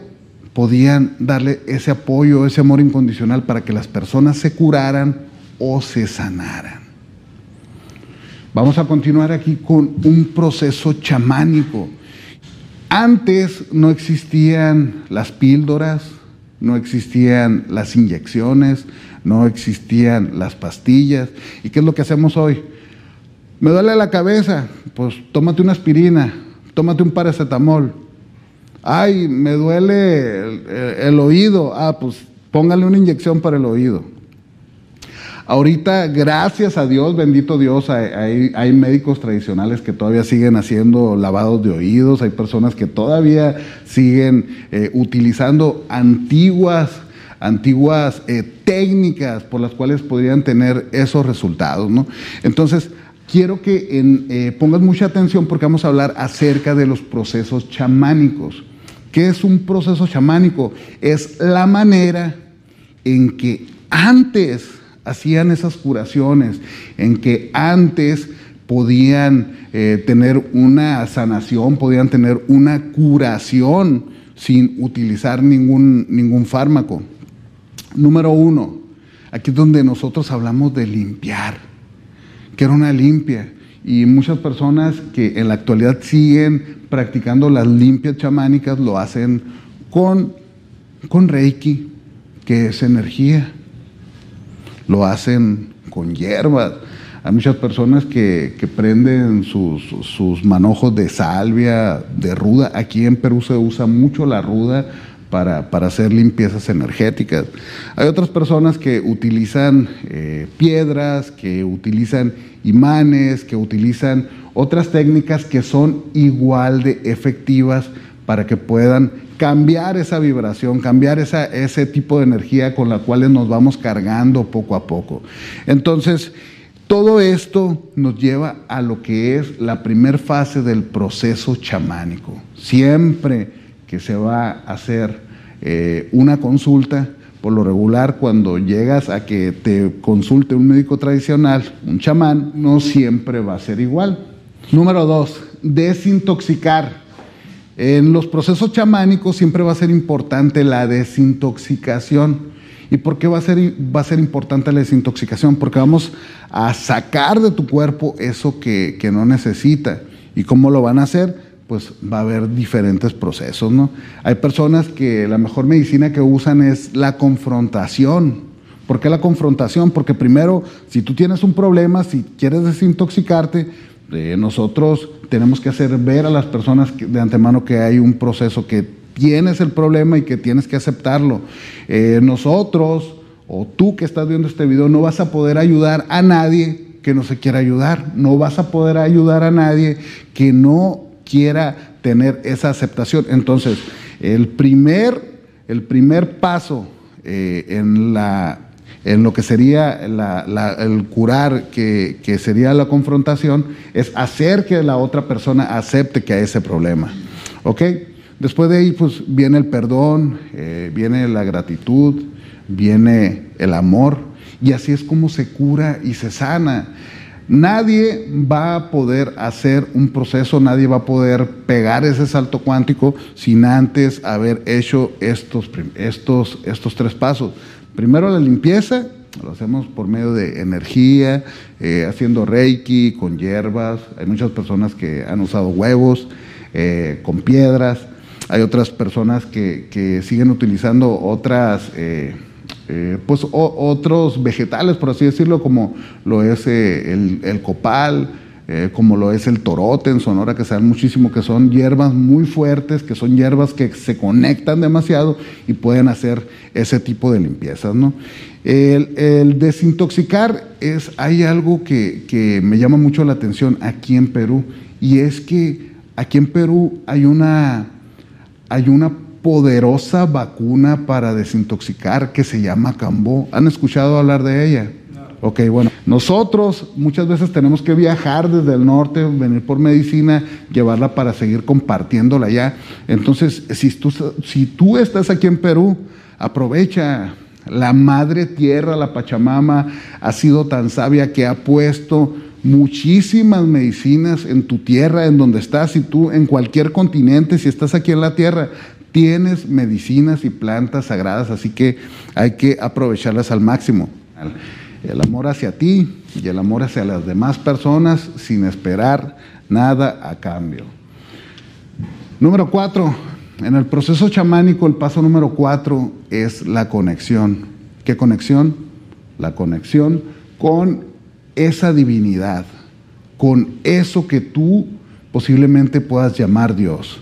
podían darle ese apoyo, ese amor incondicional para que las personas se curaran o se sanaran. Vamos a continuar aquí con un proceso chamánico. Antes no existían las píldoras, no existían las inyecciones, no existían las pastillas. ¿Y qué es lo que hacemos hoy? Me duele la cabeza, pues tómate una aspirina, tómate un paracetamol. Ay, me duele el, oído, ah, pues póngale una inyección para el oído. Ahorita, gracias a Dios, bendito Dios, hay, médicos tradicionales que todavía siguen haciendo lavados de oídos, hay personas que todavía siguen eh, utilizando antiguas, antiguas eh, técnicas por las cuales podrían tener esos resultados. ¿no? Entonces, quiero que eh, pongas mucha atención porque vamos a hablar acerca de los procesos chamánicos. ¿Qué es un proceso chamánico? Es la manera en que antes hacían esas curaciones, en que antes podían eh, tener una sanación, podían tener una curación sin utilizar ningún, ningún fármaco. Número uno, aquí es donde nosotros hablamos de limpiar, que era una limpia. Y muchas personas que en la actualidad siguen practicando las limpias chamánicas lo hacen con, con Reiki, que es energía lo hacen con hierbas. Hay muchas personas que, prenden sus, manojos de salvia, de ruda. Aquí en Perú se usa mucho la ruda para, hacer limpiezas energéticas. Hay otras personas que utilizan eh, piedras, que utilizan imanes, que utilizan otras técnicas que son igual de efectivas para que puedan cambiar esa vibración, cambiar ese tipo de energía con la cual nos vamos cargando poco a poco. Entonces, todo esto nos lleva a lo que es la primera fase del proceso chamánico. Siempre que se va a hacer eh, una consulta, por lo regular, cuando llegas a que te consulte un médico tradicional, un chamán, no siempre va a ser igual. Número dos, desintoxicar. En los procesos chamánicos siempre va a ser importante la desintoxicación. ¿Y por qué va a, ser, va a ser importante la desintoxicación? Porque vamos a sacar de tu cuerpo eso que, no necesita. ¿Y cómo lo van a hacer? Pues va a haber diferentes procesos, ¿no? Hay personas que la mejor medicina que usan es la confrontación. ¿Por qué la confrontación? Porque primero, si tú tienes un problema, si quieres desintoxicarte, eh, nosotros tenemos que hacer ver a las personas de antemano que hay un proceso, que tienes el problema y que tienes que aceptarlo. Eh, nosotros o tú que estás viendo este video no vas a poder ayudar a nadie que no se quiera ayudar, no vas a poder ayudar a nadie que no quiera tener esa aceptación. Entonces, el primer, el primer paso eh, en la en lo que sería el curar, que, sería la confrontación, es hacer que la otra persona acepte que hay ese problema. ¿Ok? Después de ahí, pues viene el perdón, eh, viene la gratitud, viene el amor, y así es como se cura y se sana. Nadie va a poder hacer un proceso, nadie va a poder pegar ese salto cuántico sin antes haber hecho estos, estos, estos tres pasos. Primero la limpieza, lo hacemos por medio de energía, eh, haciendo reiki, con hierbas. Hay muchas personas que han usado huevos, eh, con piedras. Hay otras personas que, siguen utilizando otras, eh, pues otros vegetales, por así decirlo, como lo es el, el, copal, eh, como lo es el torote en Sonora, que se dan muchísimo, que son hierbas muy fuertes, que son hierbas que se conectan demasiado y pueden hacer ese tipo de limpiezas. ¿no? El, desintoxicar es, hay algo que, que me llama mucho la atención aquí en Perú, y es que aquí en Perú hay una, hay una poderosa vacuna para desintoxicar que se llama Cambó. ¿Han escuchado hablar de ella? Ok, bueno, nosotros muchas veces tenemos que viajar desde el norte, venir por medicina, llevarla para seguir compartiéndola allá. Entonces, si tú, si tú estás aquí en Perú, aprovecha. La madre tierra, la Pachamama, ha sido tan sabia que ha puesto muchísimas medicinas en tu tierra, en donde estás, y tú en cualquier continente, si estás aquí en la tierra, tienes medicinas y plantas sagradas, así que hay que aprovecharlas al máximo el amor hacia ti y el amor hacia las demás personas sin esperar nada a cambio. Número cuatro, en el proceso chamánico el paso número cuatro es la conexión. ¿Qué conexión? La conexión con esa divinidad, con eso que tú posiblemente puedas llamar Dios.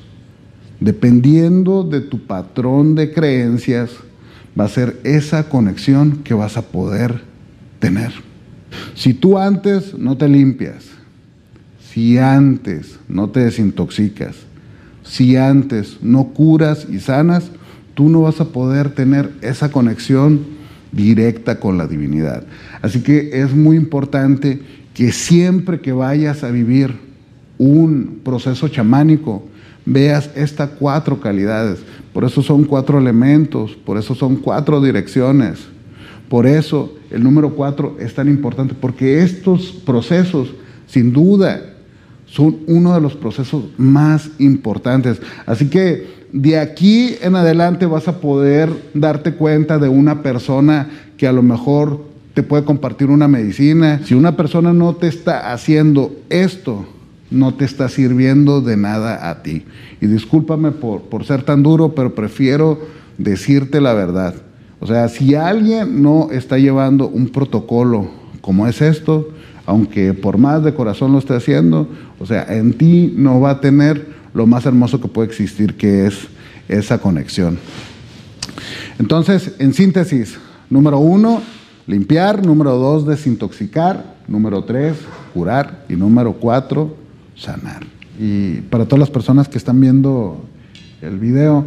Dependiendo de tu patrón de creencias, va a ser esa conexión que vas a poder tener. Si tú antes no te limpias, si antes no te desintoxicas, si antes no curas y sanas, tú no vas a poder tener esa conexión directa con la divinidad. Así que es muy importante que siempre que vayas a vivir un proceso chamánico, veas estas cuatro calidades. Por eso son cuatro elementos, por eso son cuatro direcciones. Por eso el número cuatro es tan importante, porque estos procesos, sin duda, son uno de los procesos más importantes. Así que de aquí en adelante vas a poder darte cuenta de una persona que a lo mejor te puede compartir una medicina. Si una persona no te está haciendo esto, no te está sirviendo de nada a ti. Y discúlpame por, por ser tan duro, pero prefiero decirte la verdad. O sea, si alguien no está llevando un protocolo como es esto, aunque por más de corazón lo esté haciendo, o sea, en ti no va a tener lo más hermoso que puede existir, que es esa conexión. Entonces, en síntesis, número uno, limpiar, número dos, desintoxicar, número tres, curar y número cuatro, sanar. Y para todas las personas que están viendo el video,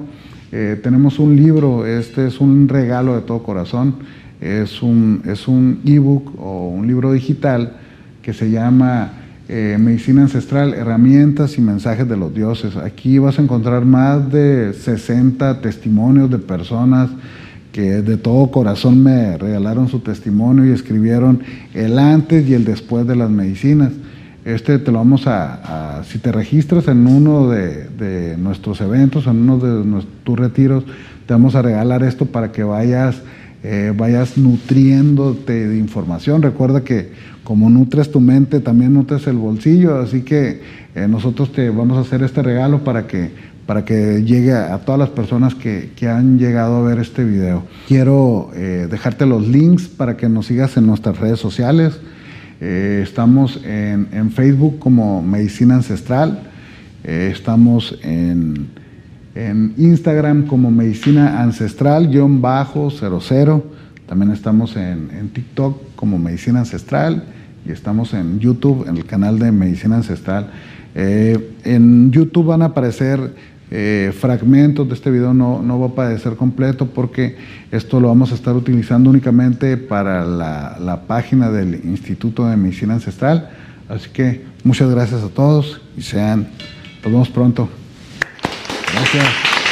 eh, tenemos un libro, este es un regalo de todo corazón, es un es un ebook o un libro digital que se llama eh, Medicina Ancestral, Herramientas y Mensajes de los Dioses. Aquí vas a encontrar más de 60 testimonios de personas que de todo corazón me regalaron su testimonio y escribieron el antes y el después de las medicinas. Este te lo vamos a, si te registras en uno de, nuestros eventos, en uno de tus retiros, te vamos a regalar esto para que vayas, eh, vayas nutriéndote de información. Recuerda que como nutres tu mente, también nutres el bolsillo, así que eh, nosotros te vamos a hacer este regalo para que para que llegue a, todas las personas que, han llegado a ver este video. Quiero eh, dejarte los links para que nos sigas en nuestras redes sociales. Eh, estamos en, Facebook como Medicina Ancestral. Eh, estamos en, Instagram como Medicina Ancestral-00. También estamos en, en TikTok como Medicina Ancestral y estamos en YouTube, en el canal de Medicina Ancestral. en YouTube van a aparecer eh, fragmentos de este video, no, no va a aparecer completo porque esto lo vamos a estar utilizando únicamente para la, la página del Instituto de Medicina Ancestral. Así que muchas gracias a todos y sean, nos vemos pronto. Gracias.